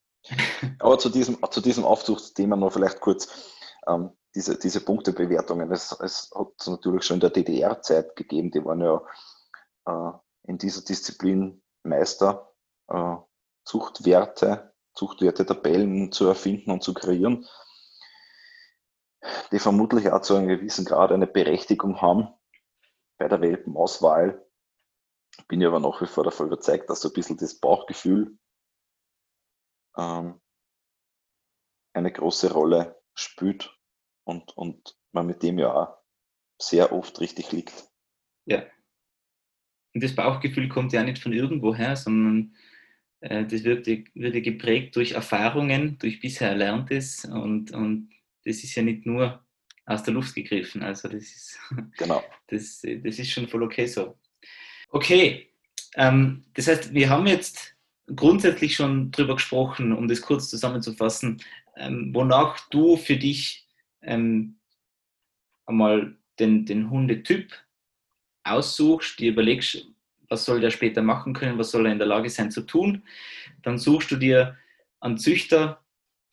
Aber zu diesem, zu diesem Aufzuchtsthema noch vielleicht kurz ähm, diese, diese Punktebewertungen. Es, es hat es natürlich schon in der DDR-Zeit gegeben, die waren ja äh, in dieser Disziplin Meister, äh, Zuchtwerte, Zuchtwerte-Tabellen zu erfinden und zu kreieren, die vermutlich auch zu einem gewissen Grad eine Berechtigung haben bei der Welpenauswahl. Bin ich aber nach wie vor davon überzeugt, dass so ein bisschen das Bauchgefühl ähm, eine große Rolle spielt und, und man mit dem ja auch sehr oft richtig liegt. Ja. Und das Bauchgefühl kommt ja nicht von irgendwo her, sondern das wird, wird geprägt durch Erfahrungen, durch bisher Erlerntes und, und das ist ja nicht nur aus der Luft gegriffen. Also das ist, genau. das, das ist schon voll okay so. Okay, ähm, das heißt, wir haben jetzt grundsätzlich schon darüber gesprochen, um das kurz zusammenzufassen, ähm, wonach du für dich ähm, einmal den, den Hundetyp aussuchst, dir überlegst, was soll der später machen können, was soll er in der Lage sein zu tun. Dann suchst du dir einen Züchter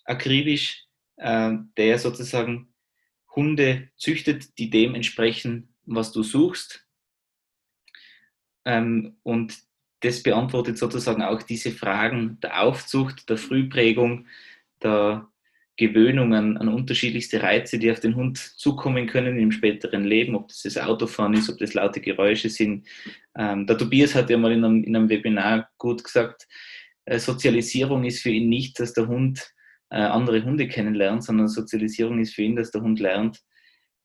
akribisch, äh, der sozusagen Hunde züchtet, die dem entsprechen, was du suchst. Ähm, und das beantwortet sozusagen auch diese Fragen der Aufzucht, der Frühprägung, der Gewöhnung an, unterschiedlichste Reize, die auf den Hund zukommen können im späteren Leben, ob das das Autofahren ist, ob das laute Geräusche sind. Ähm, der Tobias hat ja mal in einem, in einem Webinar gut gesagt, äh, Sozialisierung ist für ihn nicht, dass der Hund äh, andere Hunde kennenlernt, sondern Sozialisierung ist für ihn, dass der Hund lernt,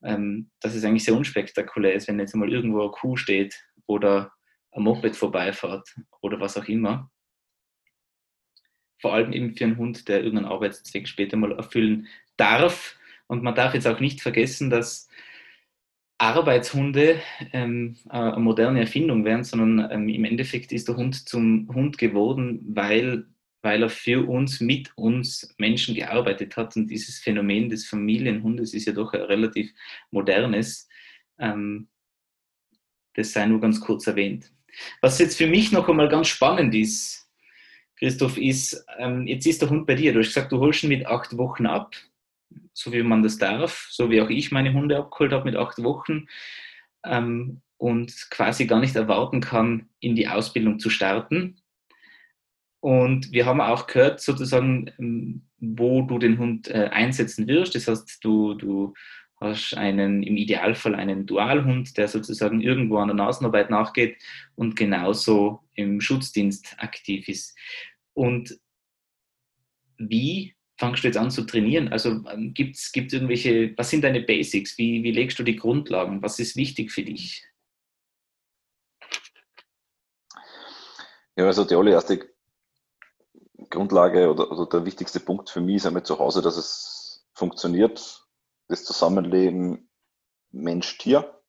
ähm, dass es eigentlich sehr unspektakulär ist, wenn jetzt mal irgendwo eine Kuh steht oder ein Moped vorbeifahrt oder was auch immer vor allem eben für einen Hund, der irgendeinen Arbeitszweck später mal erfüllen darf. Und man darf jetzt auch nicht vergessen, dass Arbeitshunde ähm, eine moderne Erfindung wären, sondern ähm, im Endeffekt ist der Hund zum Hund geworden, weil, weil er für uns, mit uns Menschen gearbeitet hat. Und dieses Phänomen des Familienhundes ist ja doch ein relativ modernes. Ähm, das sei nur ganz kurz erwähnt. Was jetzt für mich noch einmal ganz spannend ist, Christoph, ist, ähm, jetzt ist der Hund bei dir. Du hast gesagt, du holst ihn mit acht Wochen ab, so wie man das darf, so wie auch ich meine Hunde abgeholt habe mit acht Wochen ähm, und quasi gar nicht erwarten kann, in die Ausbildung zu starten. Und wir haben auch gehört, sozusagen, ähm, wo du den Hund äh, einsetzen wirst. Das heißt, du, du hast einen, im Idealfall einen Dualhund, der sozusagen irgendwo an der Nasenarbeit nachgeht und genauso im Schutzdienst aktiv ist. Und wie fangst du jetzt an zu trainieren? Also ähm, gibt es irgendwelche, was sind deine Basics? Wie, wie legst du die Grundlagen? Was ist wichtig für dich? Ja, also die allererste Grundlage oder, oder der wichtigste Punkt für mich ist einmal zu Hause, dass es funktioniert das Zusammenleben Mensch-Tier.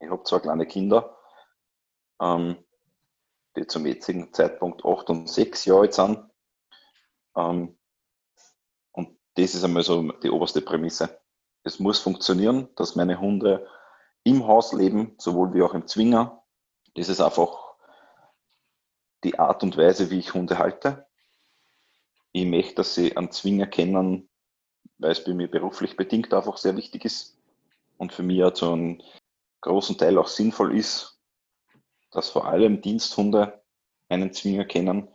Ich habe zwei kleine Kinder, ähm, die zum jetzigen Zeitpunkt acht und sechs Jahre alt sind. Ähm, und das ist einmal so die oberste Prämisse. Es muss funktionieren, dass meine Hunde im Haus leben, sowohl wie auch im Zwinger. Das ist einfach die Art und Weise, wie ich Hunde halte. Ich möchte, dass sie einen Zwinger kennen, weil es bei mir beruflich bedingt einfach sehr wichtig ist und für mich auch so ein großen Teil auch sinnvoll ist, dass vor allem Diensthunde einen Zwinger kennen,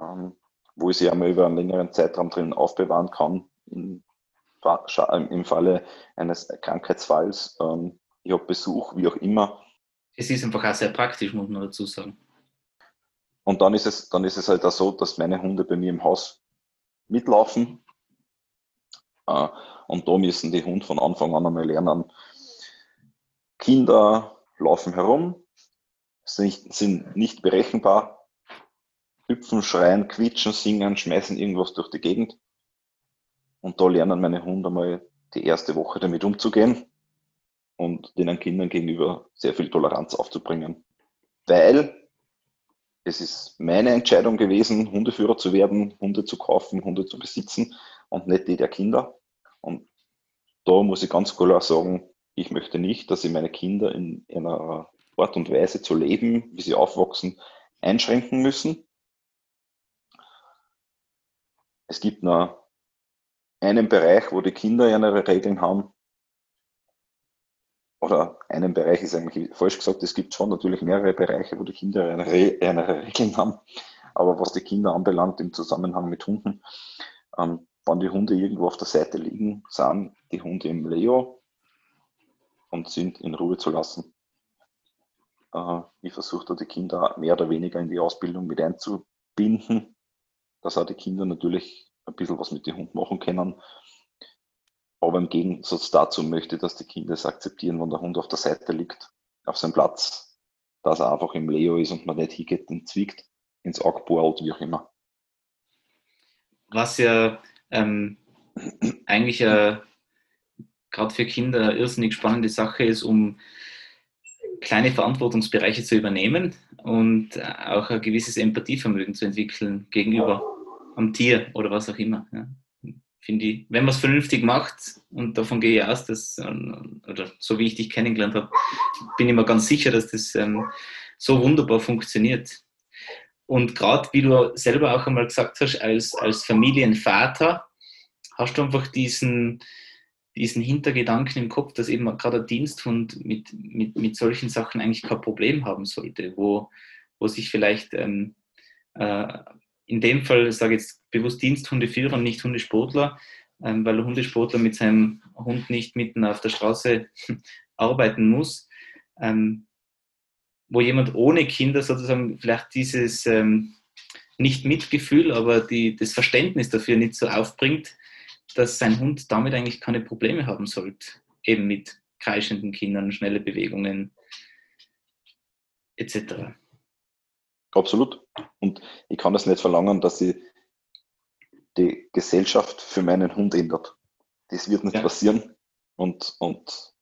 ähm, wo ich sie einmal über einen längeren Zeitraum drin aufbewahren kann. Im, im Falle eines Krankheitsfalls, ähm, ich habe Besuch, wie auch immer. Es ist einfach auch sehr praktisch, muss man dazu sagen. Und dann ist es, dann ist es halt auch so, dass meine Hunde bei mir im Haus mitlaufen. Äh, und da müssen die Hunde von Anfang an einmal lernen. Kinder laufen herum, sind, sind nicht berechenbar, hüpfen, schreien, quietschen, singen, schmeißen irgendwas durch die Gegend. Und da lernen meine Hunde mal die erste Woche damit umzugehen und den Kindern gegenüber sehr viel Toleranz aufzubringen. Weil es ist meine Entscheidung gewesen, Hundeführer zu werden, Hunde zu kaufen, Hunde zu besitzen und nicht die der Kinder. Und da muss ich ganz klar sagen, ich möchte nicht, dass ich meine Kinder in einer Art und Weise zu leben, wie sie aufwachsen, einschränken müssen. Es gibt noch einen Bereich, wo die Kinder ihre Regeln haben. Oder einen Bereich ist eigentlich falsch gesagt, es gibt schon natürlich mehrere Bereiche, wo die Kinder ihre, Regeln haben. Aber was die Kinder anbelangt im Zusammenhang mit Hunden, ähm, wenn die Hunde irgendwo auf der Seite liegen, sind die Hunde im Leo und sind in Ruhe zu lassen. Äh, ich versuche da die Kinder mehr oder weniger in die Ausbildung mit einzubinden, dass auch die Kinder natürlich ein bisschen was mit dem Hund machen können. Aber im Gegensatz dazu möchte ich, dass die Kinder es akzeptieren, wenn der Hund auf der Seite liegt, auf seinem Platz, dass er einfach im Leo ist und man nicht hingeht und zwickt, ins Auge bohrt, wie auch immer. Was ja ähm, eigentlich äh, gerade für Kinder eine irrsinnig spannende Sache ist, um kleine Verantwortungsbereiche zu übernehmen und auch ein gewisses Empathievermögen zu entwickeln gegenüber am Tier oder was auch immer. Ja. Finde ich, wenn man es vernünftig macht, und davon gehe ich aus, dass, oder so wie ich dich kennengelernt habe, bin ich mir ganz sicher, dass das ähm, so wunderbar funktioniert. Und gerade wie du selber auch einmal gesagt hast, als, als Familienvater hast du einfach diesen, diesen Hintergedanken im Kopf, dass eben gerade ein Diensthund mit, mit, mit solchen Sachen eigentlich kein Problem haben sollte, wo, wo sich vielleicht ähm, äh, in dem Fall, ich sage jetzt bewusst Diensthundeführer und nicht Hundesportler, ähm, weil der Hundesportler mit seinem Hund nicht mitten auf der Straße arbeiten muss, ähm, wo jemand ohne Kinder sozusagen vielleicht dieses ähm, nicht Mitgefühl, aber die, das Verständnis dafür nicht so aufbringt, dass sein Hund damit eigentlich keine Probleme haben sollte, eben mit kreischenden Kindern, schnelle Bewegungen etc. Absolut. Und ich kann das nicht verlangen, dass sie die Gesellschaft für meinen Hund ändert. Das wird nicht ja. passieren. Und, und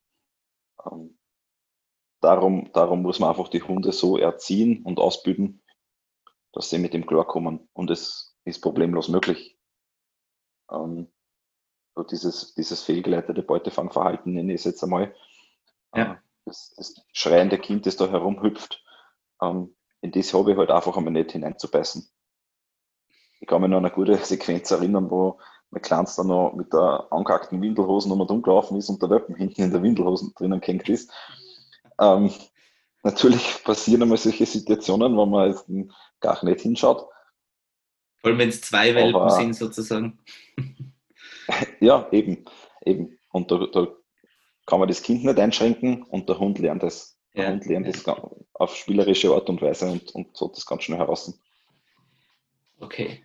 ähm, darum, darum muss man einfach die Hunde so erziehen und ausbilden, dass sie mit dem klarkommen. Und es ist problemlos möglich. Ähm, so dieses, dieses fehlgeleitete Beutefangverhalten nenne ich es jetzt einmal. Ja. Äh, das, das, schreiende Kind, das da herumhüpft, ähm, in das habe ich halt einfach einmal nicht hineinzubeißen. Ich kann mich noch an eine gute Sequenz erinnern, wo mein Kleines dann noch mit der angehackten Windelhosen um und umgelaufen ist und der Welpen hinten in der Windelhosen drinnen gehängt ist. Ähm, natürlich passieren einmal solche Situationen, wo man jetzt gar nicht hinschaut. Vor allem, wenn es zwei Welpen Aber, sind, sozusagen. Ja, eben, eben. Und da, da kann man das Kind nicht einschränken und der Hund lernt es. Der ja, Hund lernt es ja. auf spielerische Art und Weise und, und so das ganz schnell heraus. Okay.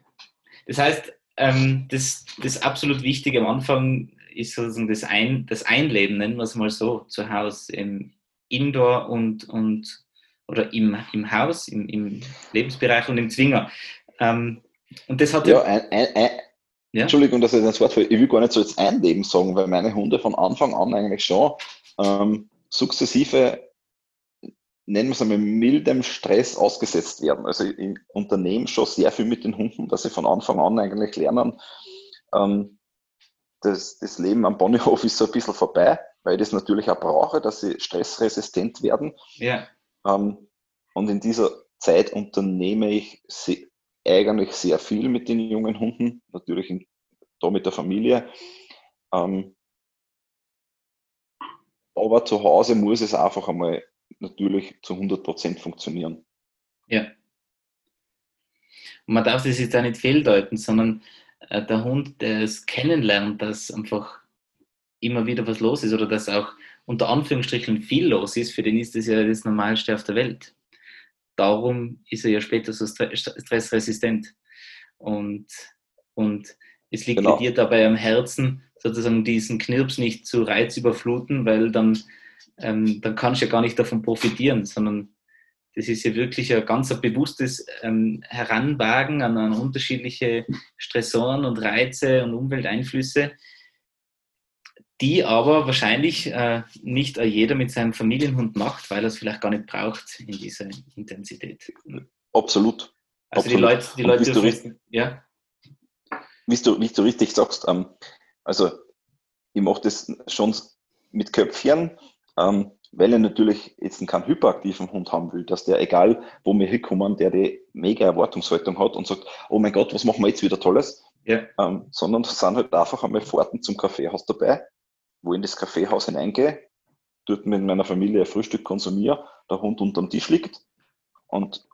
Das heißt, ähm, das, das absolut Wichtige am Anfang ist sozusagen das, Ein, das Einleben, nennen wir es mal so, zu Hause, im Indoor und, und oder im, im Haus, im, im Lebensbereich und im Zwinger. Ähm, und das hat ja, ein, ein, ein, ja? Entschuldigung, dass ich das Wort Ich will gar nicht so jetzt Einleben sagen, weil meine Hunde von Anfang an eigentlich schon ähm, sukzessive, nennen wir es einmal, mildem Stress ausgesetzt werden. Also ich unternehme schon sehr viel mit den Hunden, dass sie von Anfang an eigentlich lernen, ähm, das, das Leben am Ponyhof ist so ein bisschen vorbei, weil ich das natürlich auch brauche, dass sie stressresistent werden. Ja. Ähm, und in dieser Zeit unternehme ich eigentlich sehr viel mit den jungen Hunden, natürlich in, da mit der Familie. Ähm, aber zu Hause muss es einfach einmal natürlich zu 100% funktionieren. Ja. Und man darf das jetzt auch nicht fehldeuten, sondern äh, der Hund, der es kennenlernt, dass einfach immer wieder was los ist oder dass auch unter Anführungsstrichen viel los ist, für den ist das ja das Normalste auf der Welt. Darum ist er ja später so stressresistent. Und, und es liegt genau. dir dabei am Herzen, sozusagen diesen Knirps nicht zu Reiz überfluten, weil dann, ähm, dann kannst du ja gar nicht davon profitieren, sondern das ist ja wirklich ein ganz bewusstes ähm, Heranwagen an, an, unterschiedliche Stressoren und Reize und Umwelteinflüsse, die aber wahrscheinlich äh, nicht jeder mit seinem Familienhund macht, weil er es vielleicht gar nicht braucht in dieser Intensität. Absolut. Also Absolut. die Leute, die Leute dürfen, richtig, ja. Wie du, wie du richtig sagst, ähm, also ich mache das schon mit Köpfchen, ähm, weil ich natürlich jetzt keinen hyperaktiven Hund haben will, dass der, egal wo wir hinkommen, der die mega Erwartungshaltung hat und sagt, oh mein Gott, was machen wir jetzt wieder Tolles? Ja. Ähm, sondern es sind halt einfach einmal Fahrten zum Kaffeehaus dabei, wo ich in das Kaffeehaus hineingehe, dort mit meiner Familie ein Frühstück konsumiere, der Hund unterm Tisch liegt und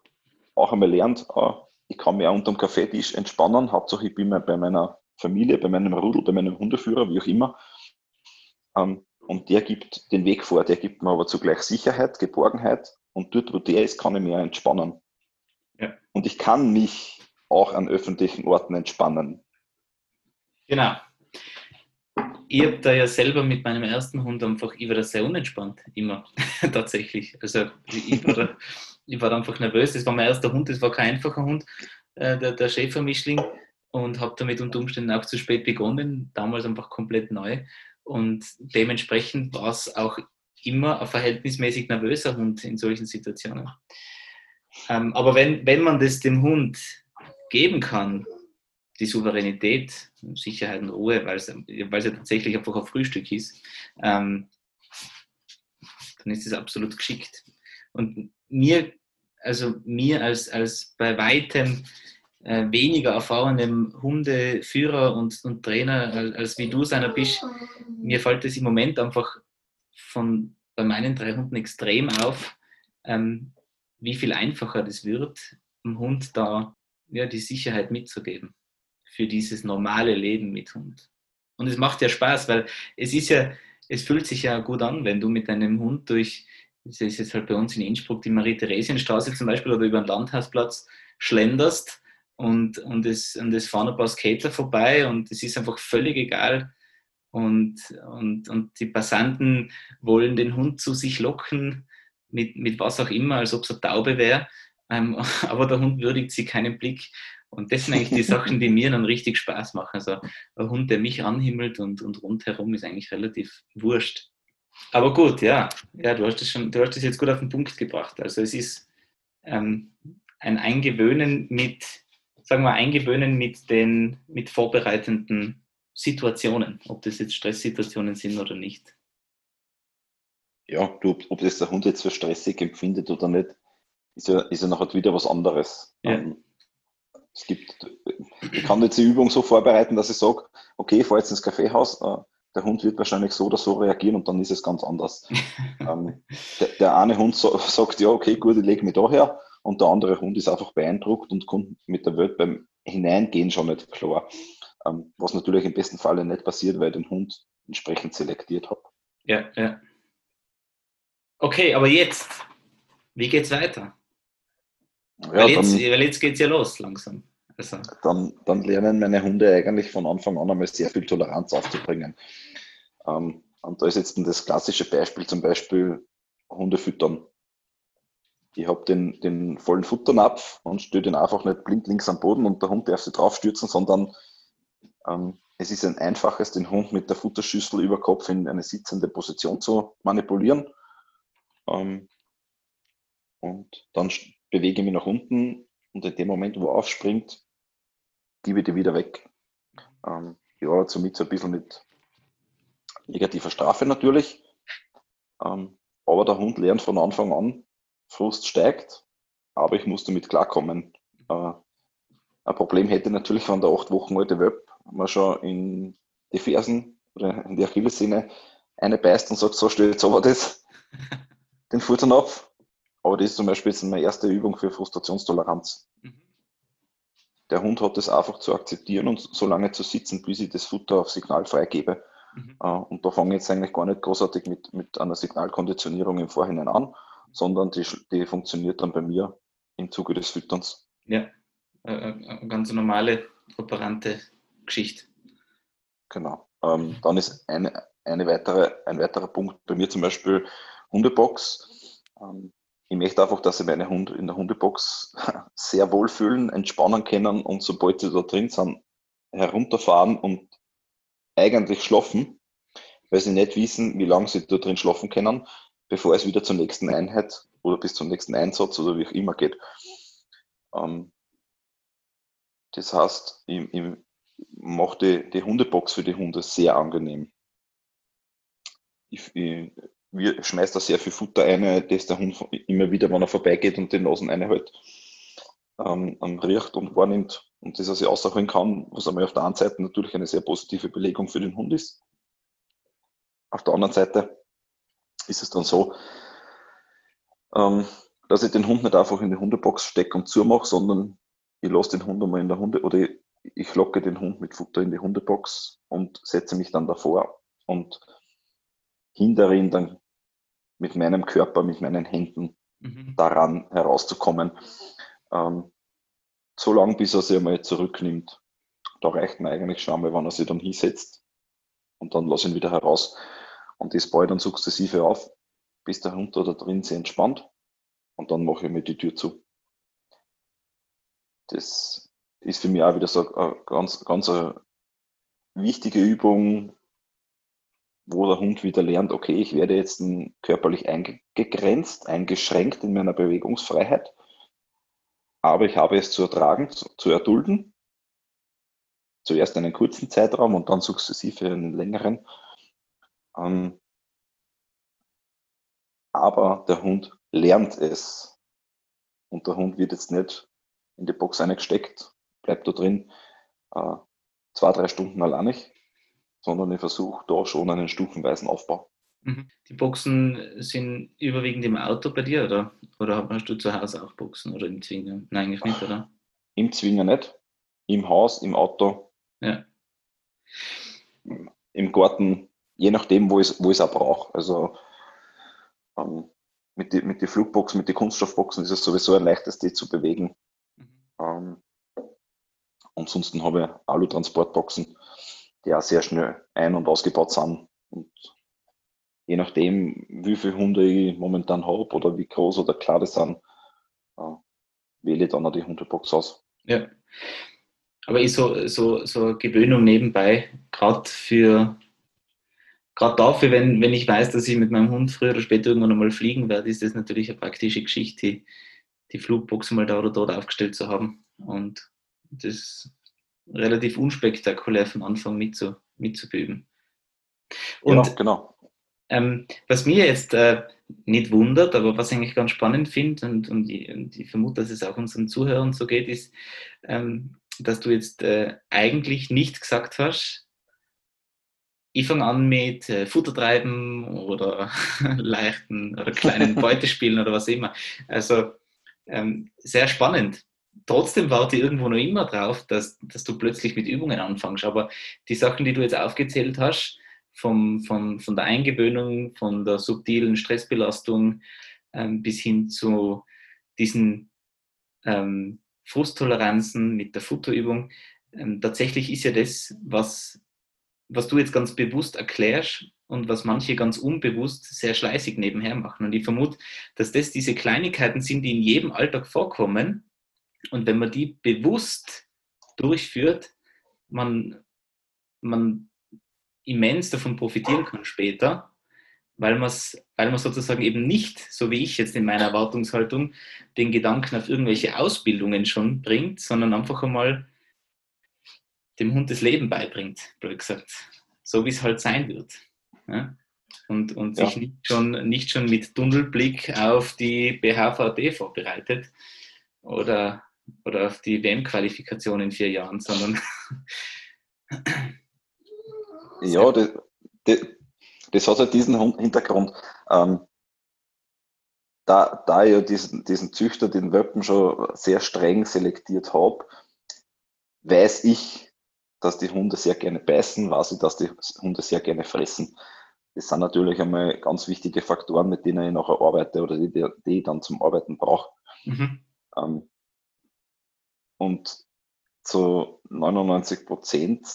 auch einmal lernt, äh, ich kann mich auch unterm Kaffeetisch entspannen, Hauptsache ich bin bei meiner Familie, bei meinem Rudel, bei meinem Hundeführer, wie auch immer. Ähm, und der gibt den Weg vor, der gibt mir aber zugleich Sicherheit, Geborgenheit und dort, wo der ist, kann ich mich entspannen. Ja. Und ich kann mich auch an öffentlichen Orten entspannen. Genau. Ich habe da ja selber mit meinem ersten Hund einfach, ich war da sehr unentspannt, immer, tatsächlich. Also ich war, da, ich war einfach nervös. Das war mein erster Hund, das war kein einfacher Hund, äh, der, der Schäfermischling und habe damit unter Umständen auch zu spät begonnen, damals einfach komplett neu. Und dementsprechend war es auch immer ein verhältnismäßig nervöser Hund in solchen Situationen. Ähm, aber wenn, wenn man das dem Hund geben kann, die Souveränität, Sicherheit und Ruhe, weil es, ja tatsächlich einfach ein Frühstück ist, ähm, dann ist es absolut geschickt. Und mir, also mir als, als bei weitem äh, weniger erfahrenem Hundeführer und, und Trainer als, als wie du seiner bist, mir fällt es im Moment einfach von bei meinen drei Hunden extrem auf, ähm, wie viel einfacher das wird, dem Hund da ja, die Sicherheit mitzugeben für dieses normale Leben mit Hund. Und es macht ja Spaß, weil es ist ja, es fühlt sich ja gut an, wenn du mit deinem Hund durch, das ist jetzt halt bei uns in Innsbruck die Marie-Theresienstraße zum Beispiel oder über den Landhausplatz schlenderst und, und, es, und es fahren ein paar Skater vorbei und es ist einfach völlig egal. Und, und, und die Passanten wollen den Hund zu sich locken, mit, mit was auch immer, als ob es eine Taube wäre. Ähm, aber der Hund würdigt sie keinen Blick. Und das sind eigentlich die Sachen, die mir dann richtig Spaß machen. Also ein Hund, der mich anhimmelt und, und rundherum ist eigentlich relativ wurscht. Aber gut, ja, ja du, hast das schon, du hast das jetzt gut auf den Punkt gebracht. Also es ist ähm, ein Eingewöhnen mit, sagen wir, eingewöhnen mit den mit vorbereitenden Situationen, ob das jetzt Stresssituationen sind oder nicht. Ja, du, ob das der Hund jetzt für stressig empfindet oder nicht, ist ja, ist ja nachher wieder was anderes. Ja. Ähm, es gibt, ich kann jetzt die Übung so vorbereiten, dass ich sage, okay, ich fahre jetzt ins Kaffeehaus, äh, der Hund wird wahrscheinlich so oder so reagieren und dann ist es ganz anders. ähm, der, der, eine Hund so, sagt, ja, okay, gut, ich lege mich da her und der andere Hund ist einfach beeindruckt und kommt mit der Welt beim Hineingehen schon nicht klar. Ähm, was natürlich im besten Falle nicht passiert, weil ich den Hund entsprechend selektiert habe. Ja, ja. Okay, aber jetzt, wie geht's weiter? Ja, weil, jetzt, dann, weil jetzt geht's ja los langsam. Also. Dann, dann lernen meine Hunde eigentlich von Anfang an einmal sehr viel Toleranz aufzubringen. Ähm, und da ist jetzt das klassische Beispiel zum Beispiel Hunde füttern ich habe den, den vollen Futternapf und stelle den einfach nicht blind links am Boden und der Hund darf sich draufstürzen, sondern ähm, es ist ein einfaches, den Hund mit der Futterschüssel über Kopf in eine sitzende Position zu manipulieren. Ähm, und dann bewege ich mich nach unten und in dem Moment, wo er aufspringt, gebe ich die wieder weg. Ähm, ja, somit so ein bisschen mit negativer Strafe natürlich. Ähm, aber der Hund lernt von Anfang an, Frust steigt, aber ich muss damit klarkommen. Äh, ein Problem hätte natürlich, wenn der acht Wochen alte Web man schon in die Fersen oder in die Achillessehne eine beißt und sagt, so stell jetzt aber das, den Futtern auf. Aber das ist zum Beispiel jetzt meine erste Übung für Frustrationstoleranz. Mhm. Der Hund hat das einfach zu akzeptieren und so lange zu sitzen, bis ich das Futter auf Signal freigebe. Mhm. Äh, und da fange ich jetzt eigentlich gar nicht großartig mit, mit einer Signalkonditionierung im Vorhinein an, sondern die, die funktioniert dann bei mir im Zuge des Fütterns. Ja, eine ganz normale, operante Geschichte. Genau. Ähm, dann ist eine, eine weitere, ein weiterer Punkt bei mir zum Beispiel Hundebox. Ähm, möchte einfach, dass sie meine Hunde in der Hundebox sehr wohlfühlen, entspannen können und sobald sie da drin sind, herunterfahren und eigentlich schlafen, weil sie nicht wissen, wie lange sie da drin schlafen können, bevor es wieder zur nächsten Einheit oder bis zum nächsten Einsatz oder wie auch immer geht. Ähm, das heißt, ich, ich mache die, die Hundebox für die Hunde sehr angenehm. Ich, ich, wir schmeißen da sehr viel Futter ein, das der Hund immer wieder, wenn er vorbeigeht und den Nasen einhält, ähm, riecht und wahrnimmt und das er sich ausholen kann, was einmal auf der einen Seite natürlich eine sehr positive Belegung für den Hund ist. Auf der anderen Seite ist es dann so, ähm, dass ich den Hund nicht einfach in die Hundebox stecke und zumache, sondern ich lasse den Hund einmal in der Hunde oder ich locke den Hund mit Futter in die Hundebox und setze mich dann davor und hindere ihn dann mit meinem Körper, mit meinen Händen mhm. daran herauszukommen. Ähm, so lange, bis er sich einmal zurücknimmt. Da reicht mir eigentlich schon einmal, wenn er sich dann hinsetzt und dann lasse ich ihn wieder heraus. Und das baue ich dann sukzessive auf, bis der Hund da drin sich entspannt und dann mache ich mir die Tür zu. Das ist für mich auch wieder so eine ganz, ganz eine wichtige Übung, wo der Hund wieder lernt, okay, ich werde jetzt körperlich eingegrenzt, eingeschränkt in meiner Bewegungsfreiheit, aber ich habe es zu ertragen, zu, erdulden. Zuerst einen kurzen Zeitraum und dann sukzessive einen längeren. Ähm, aber der Hund lernt es. Und der Hund wird jetzt nicht in die Box eingesteckt, bleibt da drin äh, zwei, drei Stunden alleinig, sondern ich versuche da schon einen stufenweisen Aufbau. Mhm. Die Boxen sind überwiegend im Auto bei dir oder, oder hast du zu Hause auch Boxen oder im Zwinger? Nein, eigentlich nicht, oder? Im Zwinger nicht. Im Haus, im Auto. Ja. Im Garten, je nachdem, wo ich es wo auch brauche. Also ähm, mit den mit die Flugboxen, mit den Kunststoffboxen ist es sowieso ein leichtes, die zu bewegen. Mhm. Ähm, ansonsten habe ich Alu-Transportboxen, die auch sehr schnell ein- und ausgebaut sind. Und je nachdem, wie viele Hunde ich momentan habe oder wie groß oder klar die sind, äh, wähle ich dann auch die Hundebox aus. Ja. Aber ist so, so, so Gewöhnung nebenbei, gerade für gerade dafür, wenn, wenn ich weiß, dass ich mit meinem Hund früher oder später irgendwann einmal fliegen werde, ist das natürlich eine praktische Geschichte, die, Flugbox mal da oder dort aufgestellt zu haben. Und das relativ unspektakulär vom Anfang mit zu, mitzuüben. Und genau, genau. Ähm, was mir jetzt äh, nicht wundert, aber was ich eigentlich ganz spannend finde und, und, ich, und ich vermute, dass es auch unseren Zuhörern so geht, ist, ähm, dass du jetzt äh, eigentlich nicht gesagt hast, ich fange an mit äh, Futtertreiben oder leichten oder kleinen Beutespielen oder was immer. Also ähm, sehr spannend. Trotzdem warte ich irgendwo noch immer drauf, dass, dass du plötzlich mit Übungen anfängst. Aber die Sachen, die du jetzt aufgezählt hast, vom, von, von der Eingewöhnung, von der subtilen Stressbelastung ähm, bis hin zu diesen ähm, Frusttoleranzen mit der Futterübung. Ähm, tatsächlich ist ja das, was, was du jetzt ganz bewusst erklärst und was manche ganz unbewusst sehr schleißig nebenher machen. Und ich vermute, dass das diese Kleinigkeiten sind, die in jedem Alltag vorkommen. Und wenn man die bewusst durchführt, man, man immens davon profitieren kann später, weil, weil man sozusagen eben nicht, so wie ich jetzt in meiner Erwartungshaltung, den Gedanken auf irgendwelche Ausbildungen schon bringt, sondern einfach einmal dem Hund das Leben beibringt, blöd gesagt. So wie es halt sein wird. Ja? Und, und ja. sich nicht schon, nicht schon mit Tunnelblick auf die BHVD vorbereitet oder, oder auf die WM-Qualifikation in vier Jahren, sondern Ja, das, das, das hat halt diesen Hintergrund. Ähm, da, da ich ja diesen, diesen Züchter, den Welpen schon sehr streng selektiert habe, weiß ich, dass die Hunde sehr gerne beißen, weiß ich, dass die Hunde sehr gerne fressen. Das sind natürlich einmal ganz wichtige Faktoren, mit denen ich nachher arbeite oder die, die ich dann zum Arbeiten brauche. Mhm. Ähm, und zu 99 Prozent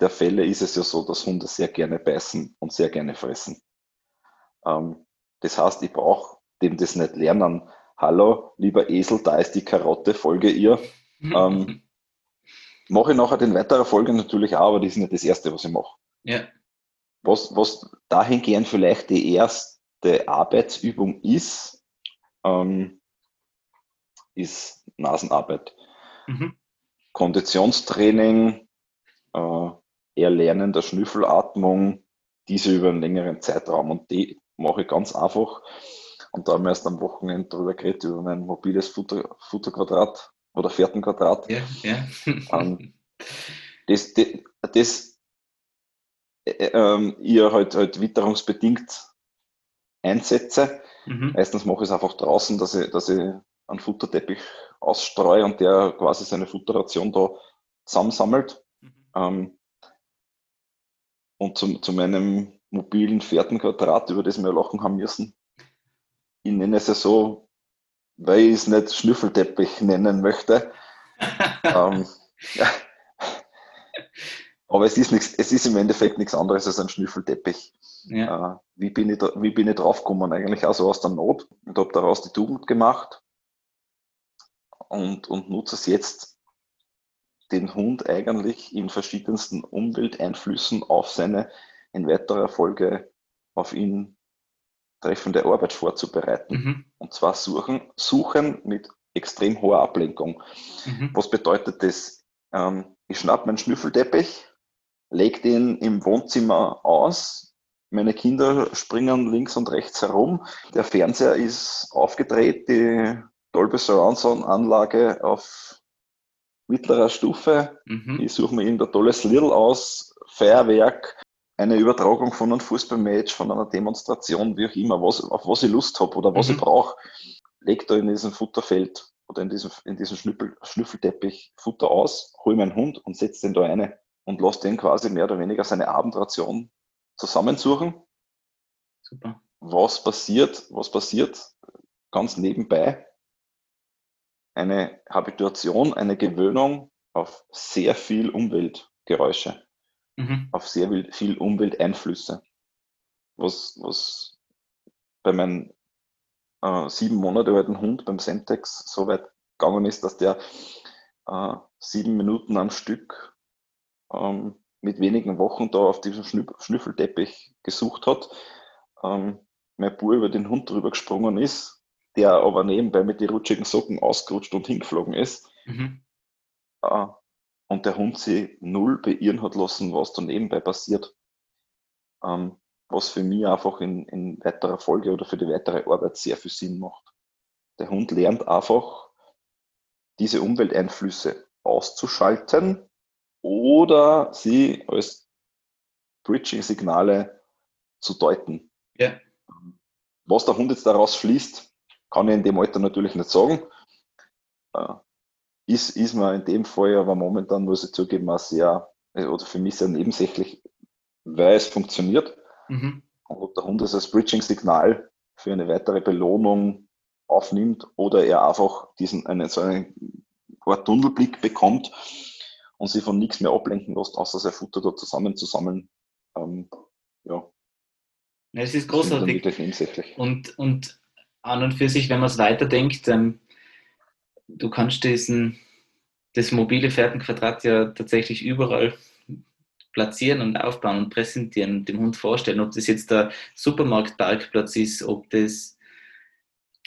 der Fälle ist es ja so, dass Hunde sehr gerne beißen und sehr gerne fressen. Ähm, das heißt, ich brauche dem das nicht lernen. Hallo, lieber Esel, da ist die Karotte, folge ihr. ähm, mache ich nachher in weiterer Folge natürlich auch, aber das ist nicht das Erste, was ich mache. Ja. Was, was dahingehend vielleicht die erste Arbeitsübung ist, ähm, ist Nasenarbeit. Mhm. Konditionstraining, äh, Erlernen der Schnüffelatmung, diese über einen längeren Zeitraum. Und die mache ich ganz einfach. Und da haben wir erst am Wochenende darüber geredet, über mein mobiles Futter, Futterquadrat oder Fährtenquadrat. Ja, ja. ähm, das, das, das äh, ähm, ihr halt, halt witterungsbedingt einsetze. Mhm. Meistens mache ich es einfach draußen, dass ich, dass ich einen Futterteppich ausstreue und der quasi seine Futterration da zusammensammelt. Mhm. Ähm, und zum, zu meinem mobilen Fährtenquadrat, über das wir lachen haben müssen, ich nenne es ja so, weil ich es nicht Schnüffelteppich nennen möchte. ähm, ja. Aber es ist, nichts, es ist im Endeffekt nichts anderes als ein Schnüffelteppich. Ja. Äh, wie, bin ich da, wie bin ich draufgekommen? Eigentlich auch so aus der Not und habe daraus die Tugend gemacht und, und nutze es jetzt, den Hund eigentlich in verschiedensten Umwelteinflüssen auf seine in weiterer Folge auf ihn treffende Arbeit vorzubereiten. Mhm. Und zwar suchen, suchen mit extrem hoher Ablenkung. Mhm. Was bedeutet das? Ähm, ich schnappe meinen Schnüffelteppich, lege den im Wohnzimmer aus, meine Kinder springen links und rechts herum, der Fernseher ist aufgedreht, die Dolby Surround Anlage auf mittlerer Stufe. Mhm. Ich suche mir irgendein tolles Little aus, Feuerwerk, eine Übertragung von einem Fußballmatch, von einer Demonstration, wie auch immer, was, auf was ich Lust habe oder was mhm. ich brauche, leg da in diesem Futterfeld oder in diesem, in diesem Schnüffel, Schnüffelteppich Futter aus, hol meinen Hund und setz den da eine und lass den quasi mehr oder weniger seine Abendration zusammensuchen. Super. Was passiert, was passiert ganz nebenbei? Eine Habituation, eine Gewöhnung auf sehr viel Umweltgeräusche mhm. auf sehr viel Umwelteinflüsse. Was, was bei meinem äh, sieben Monate alten Hund beim Semtex so weit gegangen ist, dass der äh, sieben Minuten am Stück ähm, mit wenigen Wochen da auf diesem Schnüffelteppich gesucht hat. Ähm, mein Bub über den Hund drüber gesprungen ist, der aber nebenbei mit den rutschigen Socken ausgerutscht und hingeflogen ist. Mhm. Äh, und der Hund sich null beirren hat lassen, was da nebenbei passiert. Ähm, was für mich einfach in, in weiterer Folge oder für die weitere Arbeit sehr viel Sinn macht. Der Hund lernt einfach, diese Umwelteinflüsse auszuschalten oder sie als Bridging-Signale zu deuten. Ja. Was der Hund jetzt daraus schließt, kann ich in dem Alter natürlich nicht sagen. Äh, ist, ist mir in dem Fall aber momentan, muss ich zugeben, auch sehr, äh, oder für mich sehr nebensächlich, weil es funktioniert. Mhm. Und der Hund es als Bridging-Signal für eine weitere Belohnung aufnimmt oder er einfach diesen, einen, so einen Art Tunnelblick bekommt und sich von nichts mehr ablenken lässt, außer sein Futter da zusammen zu sammeln. Ähm, ja. Es ist großartig. Und, und an und für sich, wenn man es weiterdenkt, ähm, du kannst diesen, das mobile Fährtenquadrat ja tatsächlich überall platzieren und aufbauen und präsentieren und dem Hund vorstellen, ob das jetzt der Supermarktparkplatz ist, ob das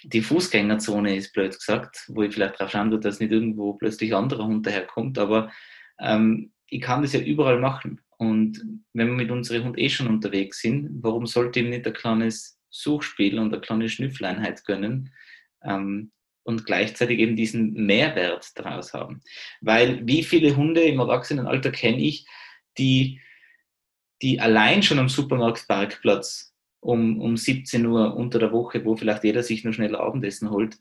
die Fußgängerzone ist, blöd gesagt, wo ich vielleicht darauf schauen würde, dass nicht irgendwo plötzlich ein anderer Hund daherkommt, aber ähm, ich kann das ja überall machen. Und wenn wir mit unserem Hund eh schon unterwegs sind, warum sollte ihm nicht ein kleines Suchspiel und eine kleine Schnüffeleinheit gönnen, ähm, und gleichzeitig eben diesen Mehrwert daraus haben. Weil wie viele Hunde im Erwachsenenalter kenne ich, die die allein schon am Supermarktparkplatz um, um 17 Uhr unter der Woche, wo vielleicht jeder sich nur schnell Abendessen holt,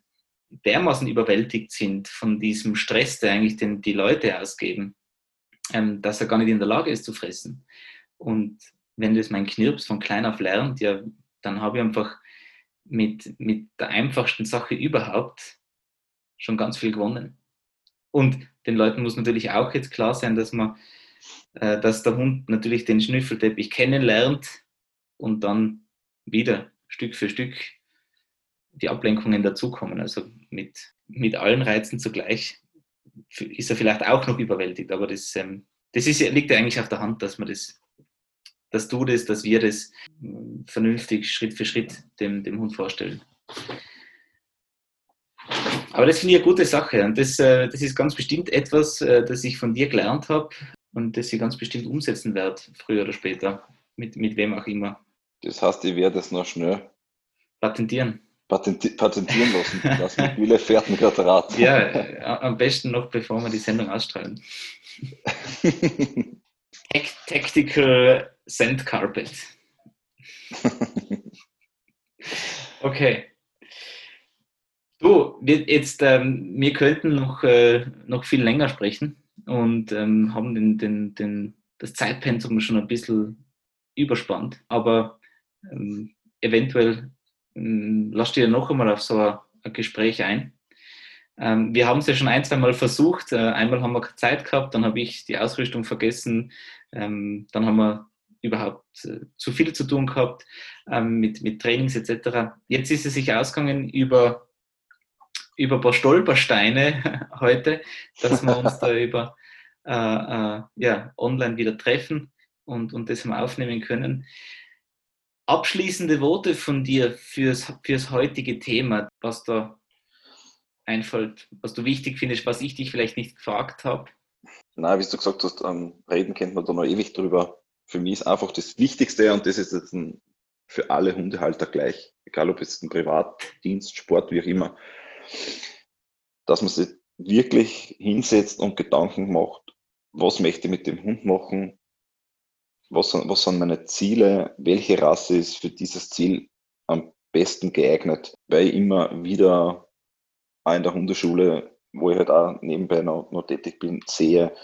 dermaßen überwältigt sind von diesem Stress, der eigentlich den, die Leute ausgeben, ähm, dass er gar nicht in der Lage ist zu fressen. Und wenn das mein Knirps von klein auf lernt, ja, dann habe ich einfach mit, mit der einfachsten Sache überhaupt schon ganz viel gewonnen. Und den Leuten muss natürlich auch jetzt klar sein, dass man, äh, dass der Hund natürlich den Schnüffelteppich kennenlernt und dann wieder Stück für Stück die Ablenkungen dazukommen. Also mit, mit allen Reizen zugleich ist er vielleicht auch noch überwältigt, aber das, ähm, das ist, liegt ja eigentlich auf der Hand, dass man das, dass du das, dass wir das ähm, vernünftig Schritt für Schritt dem, dem Hund vorstellen. Aber das finde ich eine gute Sache und das, äh, das ist ganz bestimmt etwas, äh, das ich von dir gelernt habe und das ich ganz bestimmt umsetzen werde, früher oder später, mit, mit wem auch immer. Das heißt, ich werde es noch schnell patentieren. Patenti patentieren lassen. Das mobile Fährtenquadrat. Ja, am besten noch bevor wir die Sendung ausstrahlen. Tactical Sand Carpet. Okay. Du, wir, jetzt, ähm, wir könnten noch, äh, noch viel länger sprechen und ähm, haben den, den, den, das Zeitpensum schon ein bisschen überspannt, aber ähm, eventuell ähm, lass dir noch einmal auf so ein, ein Gespräch ein. Ähm, wir haben es ja schon ein, zwei Mal versucht. Äh, einmal haben wir Zeit gehabt, dann habe ich die Ausrüstung vergessen, ähm, dann haben wir überhaupt äh, zu viel zu tun gehabt ähm, mit, mit Trainings etc. Jetzt ist es sich ausgegangen über, über ein paar Stolpersteine heute, dass wir uns da über äh, äh, ja, online wieder treffen und, und das mal aufnehmen können abschließende Worte von dir fürs, fürs heutige Thema, was da einfällt, was du wichtig findest, was ich dich vielleicht nicht gefragt habe? Na, wie du gesagt hast, um, reden kennt man da noch ewig drüber. Für mich ist einfach das Wichtigste und das ist jetzt ein, für alle Hundehalter gleich, egal ob es ein Privatdienst, Sport, wie auch immer, dass man sich wirklich hinsetzt und Gedanken macht, was möchte ich mit dem Hund machen, was, was sind meine Ziele, welche Rasse ist für dieses Ziel am besten geeignet, weil ich immer wieder auch in der Hundeschule, wo ich halt auch nebenbei noch, noch tätig bin, sehe,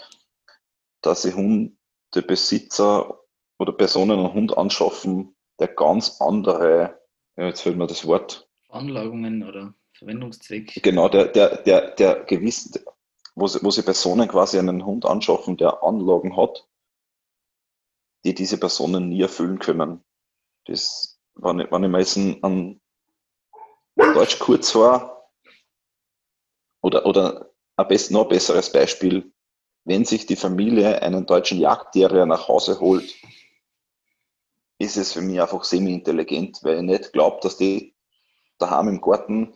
dass sich Hundebesitzer oder Personen einen Hund anschaffen, der ganz andere, ja, jetzt fällt mir das Wort. Anlagungen oder Verwendungszweck. Genau, der, der, der, der gewiss, wo sie, wo sie Personen quasi einen Hund anschaffen, der Anlagen hat, die diese Personen nie erfüllen können. Das, wenn ich, wenn ich meistens an Deutsch kurz war, oder, oder ein best, noch besseres Beispiel, wenn sich die Familie einen deutschen Jagdterrier nach Hause holt, ist es für mich einfach semi-intelligent, weil ich nicht glaube, dass die daheim im Garten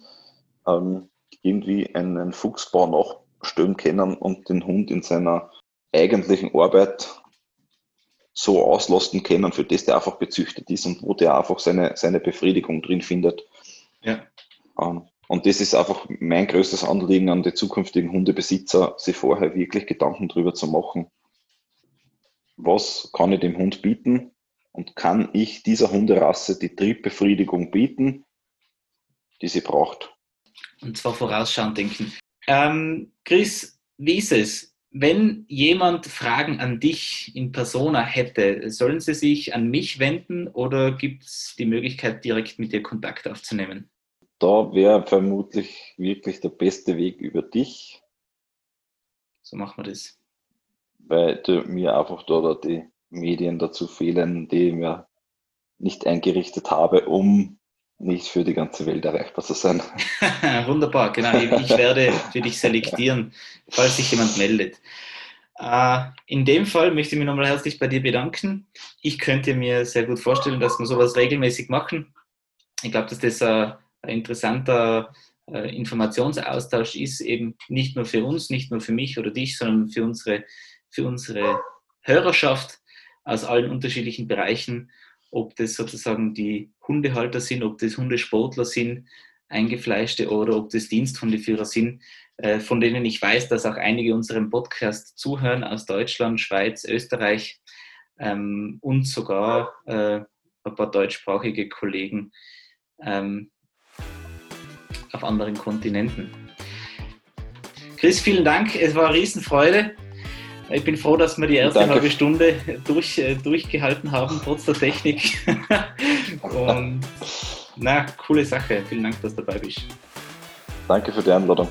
ähm, irgendwie einen Fuchsbau nachstellen können und den Hund in seiner eigentlichen Arbeit so auslasten können, für das der einfach bezüchtet ist und wo der einfach seine, seine Befriedigung drin findet. Ja. Ähm, und das ist einfach mein größtes Anliegen an die zukünftigen Hundebesitzer, sich vorher wirklich Gedanken darüber zu machen, was kann ich dem Hund bieten und kann ich dieser Hunderasse die Triebbefriedigung bieten, die sie braucht. Und zwar vorausschauend denken. Ähm, Chris, wie ist es? Wenn jemand Fragen an dich in Persona hätte, sollen sie sich an mich wenden oder gibt es die Möglichkeit, direkt mit dir Kontakt aufzunehmen? Da wäre vermutlich wirklich der beste Weg über dich. So machen wir das. Weil mir einfach da die Medien dazu fehlen, die ich mir nicht eingerichtet habe, um nicht für die ganze Welt erreichbar zu sein. Wunderbar, genau. Ich werde für dich selektieren, falls sich jemand meldet. Äh, in dem Fall möchte ich mich nochmal herzlich bei dir bedanken. Ich könnte mir sehr gut vorstellen, dass wir sowas regelmäßig machen. Ich glaube, dass das ein interessanter äh, Informationsaustausch ist, eben nicht nur für uns, nicht nur für mich oder dich, sondern für unsere, für unsere Hörerschaft aus allen unterschiedlichen Bereichen ob das sozusagen die Hundehalter sind, ob das Hundesportler sind, eingefleischte oder ob das Diensthundeführer sind, äh, von denen ich weiß, dass auch einige unserem Podcast zuhören aus Deutschland, Schweiz, Österreich. ähm, und sogar äh, ein paar deutschsprachige Kollegen ähm, auf anderen Kontinenten. Chris, vielen Dank. Es war eine Riesenfreude. Ich bin froh, dass wir die erste Danke. halbe Stunde durch, äh, durchgehalten haben, trotz der Technik. Und na, coole Sache. Vielen Dank, dass du dabei bist. Danke für die Einladung.